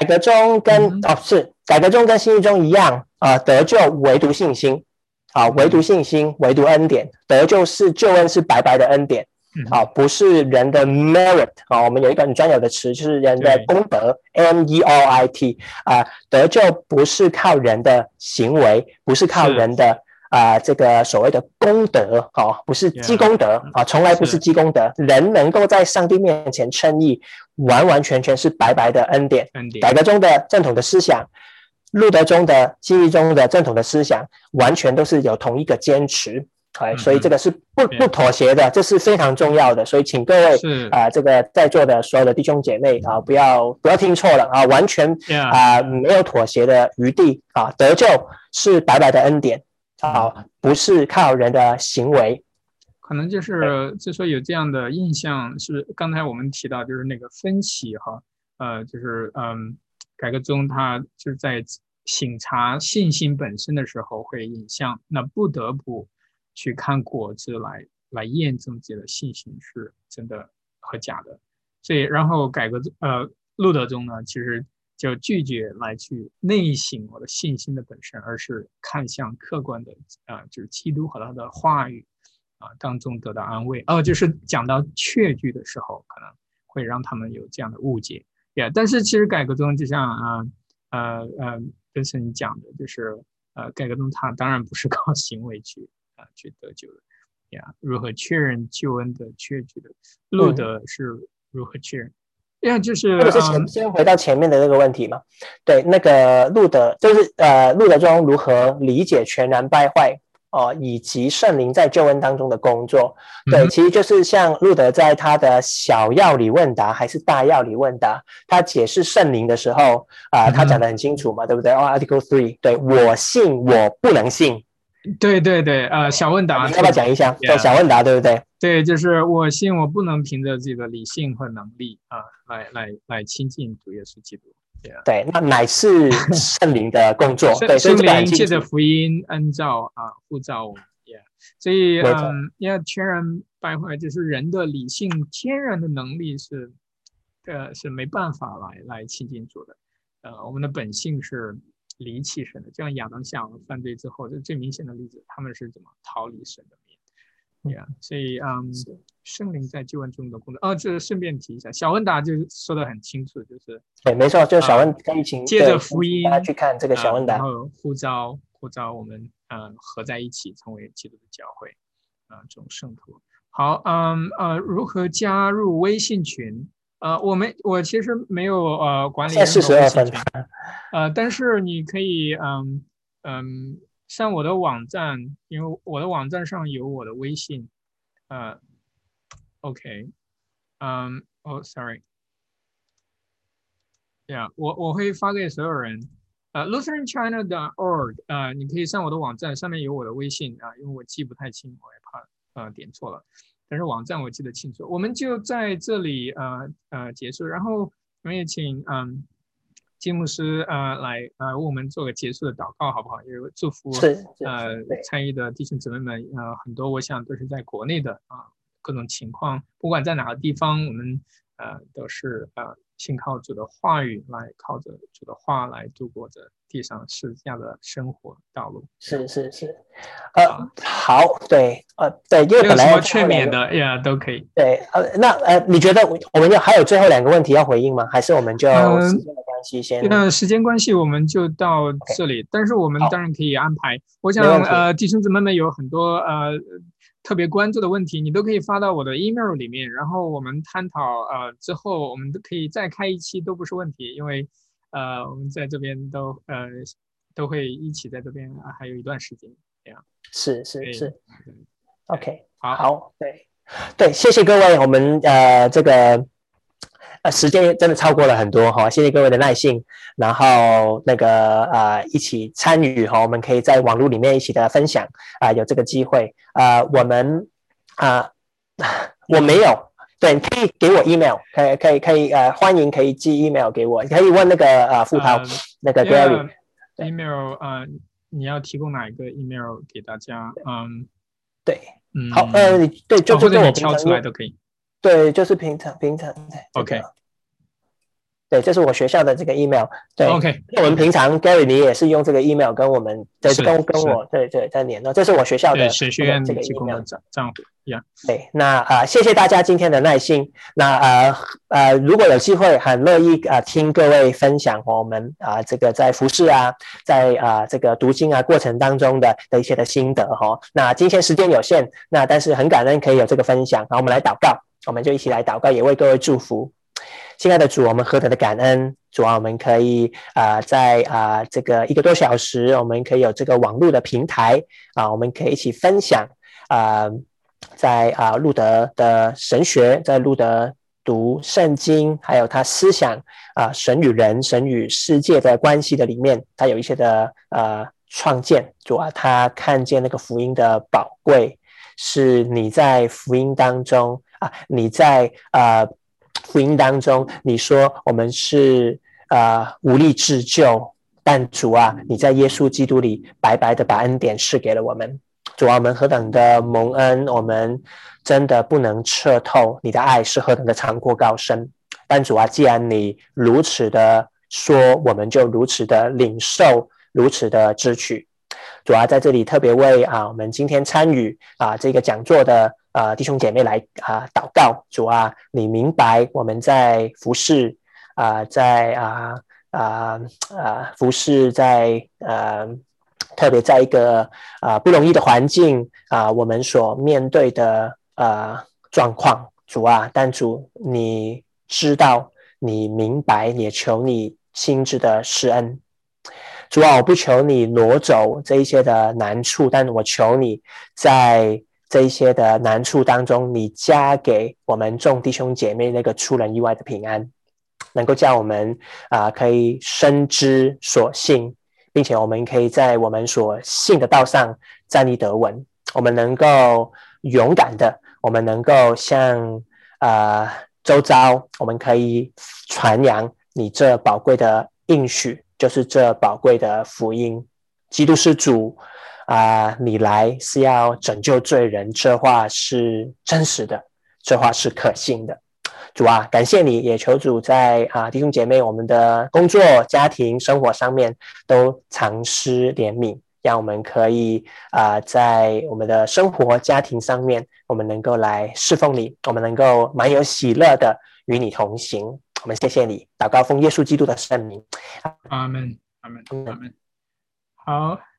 改革中跟哦是改革中跟新约中一样啊，得救唯独信心。啊，唯独信心，唯独恩典，得救是救恩是白白的恩典。啊，不是人的 merit 啊。我们有一个很专有的词，就是人的功德 m e r i t 啊，得救不是靠人的行为，不是靠人的。啊，这个所谓的功德哦，不是积功德啊，从来不是积功德。人能够在上帝面前称义，完完全全是白白的恩典。恩典改革中的正统的思想，路德中的记忆中的正统的思想，完全都是有同一个坚持。哎，所以这个是不不妥协的，这是非常重要的。所以请各位啊，这个在座的所有的弟兄姐妹啊，不要不要听错了啊，完全啊没有妥协的余地啊，得救是白白的恩典。啊，不是靠人的行为，可能就是就说有这样的印象，是刚才我们提到就是那个分歧哈，呃，就是嗯，改革中他就是在审查信心本身的时候会影响，那不得不去看果子来来验证自己的信心是真的和假的，所以然后改革呃路德中呢，其实。就拒绝来去内省我的信心的本身，而是看向客观的啊，就是基督和他的话语啊当中得到安慰。哦，就是讲到确据的时候，可能会让他们有这样的误解。呀，但是其实改革中就像啊呃呃，跟是你讲的，就是呃改革中他当然不是 靠行为去啊去得救的。呀，如何确认救恩的确据的？路德是如何确认？呀，就是或者是前先回到前面的那个问题嘛？对，那个路德就是呃，路德中如何理解全然败坏哦，以及圣灵在救恩当中的工作？对，其实就是像路德在他的小要理问答还是大要理问答，他解释圣灵的时候啊，他讲的很清楚嘛，对不对？哦，Article Three，对我信，我不能信。对对对，呃，小问答，要不要讲一下？对，小问答，对不对？对，就是我信，我不能凭着自己的理性和能力啊，来来来亲近主耶稣基督。对，那乃是圣灵的工作。对，圣灵借着福音按照啊护照我们。所以嗯，要全然败坏，就是人的理性天然的能力是，呃，是没办法来来亲近主的。呃，我们的本性是。离弃神的，就像亚当夏娃犯罪之后，这最明显的例子，他们是怎么逃离神的面？对呀，所以嗯，圣灵在救恩中的工作。哦，这顺便提一下，小问答就说的很清楚，就是对，没错，就是小问可以请接着福音大家去看这个小问答，然后呼召呼召我们嗯合在一起成为基督的教会啊，这种圣徒。好，嗯呃，如何加入微信群？呃，我没我其实没有呃管理任何微信群，呃，但是你可以嗯嗯上我的网站，因为我的网站上有我的微信，呃，OK，嗯，哦，Sorry，Yeah，我我会发给所有人，呃，lutheranchina.org，呃，你可以上我的网站，上面有我的微信啊，因为我记不太清，我也怕呃点错了。但是网站我记得清楚，我们就在这里呃呃结束，然后我们也请嗯金牧师呃来呃为我们做个结束的祷告，好不好？也祝福呃参与的弟兄姊妹们呃很多，我想都是在国内的啊各种情况，不管在哪个地方，我们呃都是呃信靠主的话语来靠着主的话来度过着。地上是这样的生活道路，是是是，呃，好，对，呃，对，因为本来劝勉的呀都可以，对，呃，那呃，你觉得我们要还有最后两个问题要回应吗？还是我们就时间的关系先？那时间关系我们就到这里，但是我们当然可以安排。我想呃，弟兄姊妹们有很多呃特别关注的问题，你都可以发到我的 email 里面，然后我们探讨呃之后我们都可以再开一期都不是问题，因为。呃，我们在这边都呃都会一起在这边还有一段时间这样。是是是，OK，好，好，对对，谢谢各位，我们呃这个呃时间真的超过了很多哈，谢谢各位的耐性，然后那个呃一起参与哈，我们可以在网络里面一起的分享啊，有这个机会啊，我们啊我没有。对，可以给我 email，可以可以可以呃，欢迎可以寄 email 给我，可以问那个呃付涛那个 Gary email 呃，你要提供哪一个 email 给大家？嗯，对，嗯，好，呃，对，就就这我敲出来都可以。对，就是平常平常。OK，对，这是我学校的这个 email。对，OK。我们平常 Gary 你也是用这个 email 跟我们对跟跟我对对在联络，这是我学校的学院这个 email 账账户。Yeah。对，那啊，谢谢大家今天的耐心。那呃呃，如果有机会，很乐意啊听各位分享我们啊这个在服饰啊，在啊这个读经啊过程当中的的一些的心得哈。那今天时间有限，那但是很感恩可以有这个分享。好，我们来祷告，我们就一起来祷告，也为各位祝福。亲爱的主，我们何等的感恩！主啊，我们可以啊，在啊这个一个多小时，我们可以有这个网络的平台啊，我们可以一起分享啊，在啊路德的神学，在路德读圣经，还有他思想啊神与人、神与世界的关系的里面，他有一些的呃创建。主啊，他看见那个福音的宝贵，是你在福音当中啊，你在啊。福音当中，你说我们是呃无力自救，但主啊，你在耶稣基督里白白的把恩典赐给了我们。主啊，我们何等的蒙恩，我们真的不能彻透你的爱是何等的长阔高深。但主啊，既然你如此的说，我们就如此的领受，如此的支取。主啊，在这里特别为啊我们今天参与啊这个讲座的。啊，弟兄姐妹来啊，祷告主啊，你明白我们在服侍啊，在啊啊啊服侍在呃，特别在一个啊不容易的环境啊，我们所面对的呃状况，主啊，但主你知道，你明白，也求你亲自的施恩，主啊，我不求你挪走这一些的难处，但我求你在。这一些的难处当中，你加给我们众弟兄姐妹那个出人意外的平安，能够叫我们啊可以深知所信，并且我们可以在我们所信的道上站立得稳。我们能够勇敢的，我们能够向啊周遭，我们可以传扬你这宝贵的应许，就是这宝贵的福音，基督是主。啊，你来是要拯救罪人，这话是真实的，这话是可信的。主啊，感谢你，也求主在啊弟兄姐妹我们的工作、家庭、生活上面都常施怜悯，让我们可以啊在我们的生活、家庭上面，我们能够来侍奉你，我们能够满有喜乐的与你同行。我们谢谢你，祷告奉耶稣基督的圣名，阿门，阿门，阿门。好。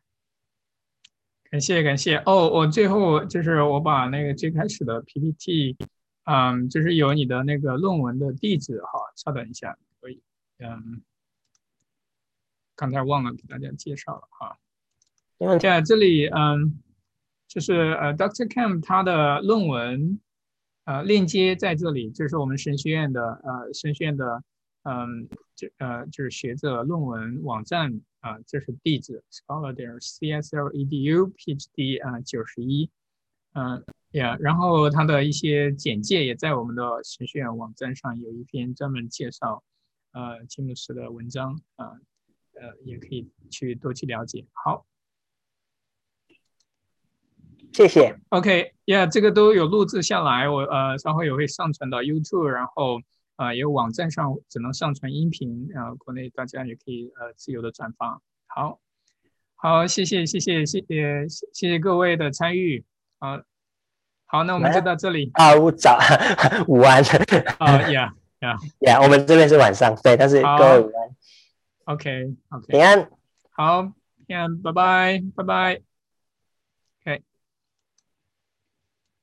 感谢感谢哦，我最后就是我把那个最开始的 PPT，嗯，就是有你的那个论文的地址哈，稍等一下，可以，嗯，刚才忘了给大家介绍了哈，在这里，嗯，就是呃，Dr. Cam 他的论文，呃，链接在这里，就是我们神学院的呃神学院的，嗯，就呃就是学者论文网站。啊，这是地址，scholar 点 c s l e d u phd 啊九十一，嗯呀，然后它的一些简介也在我们的程序员网站上有一篇专门介绍，呃，金姆斯的文章啊，呃，也可以去多去了解。好，谢谢。OK，呀，这个都有录制下来，我呃稍后也会上传到 YouTube，然后。啊，有网站上只能上传音频，然后国内大家也可以呃自由的转发。好，好，谢谢，谢谢，谢谢，谢谢各位的参与。好，好，那我们就到这里。啊，午早，午安。啊呀呀呀，我们这边是晚上，对，但是各位午安。OK，OK，平安。好，平安，拜拜，拜拜。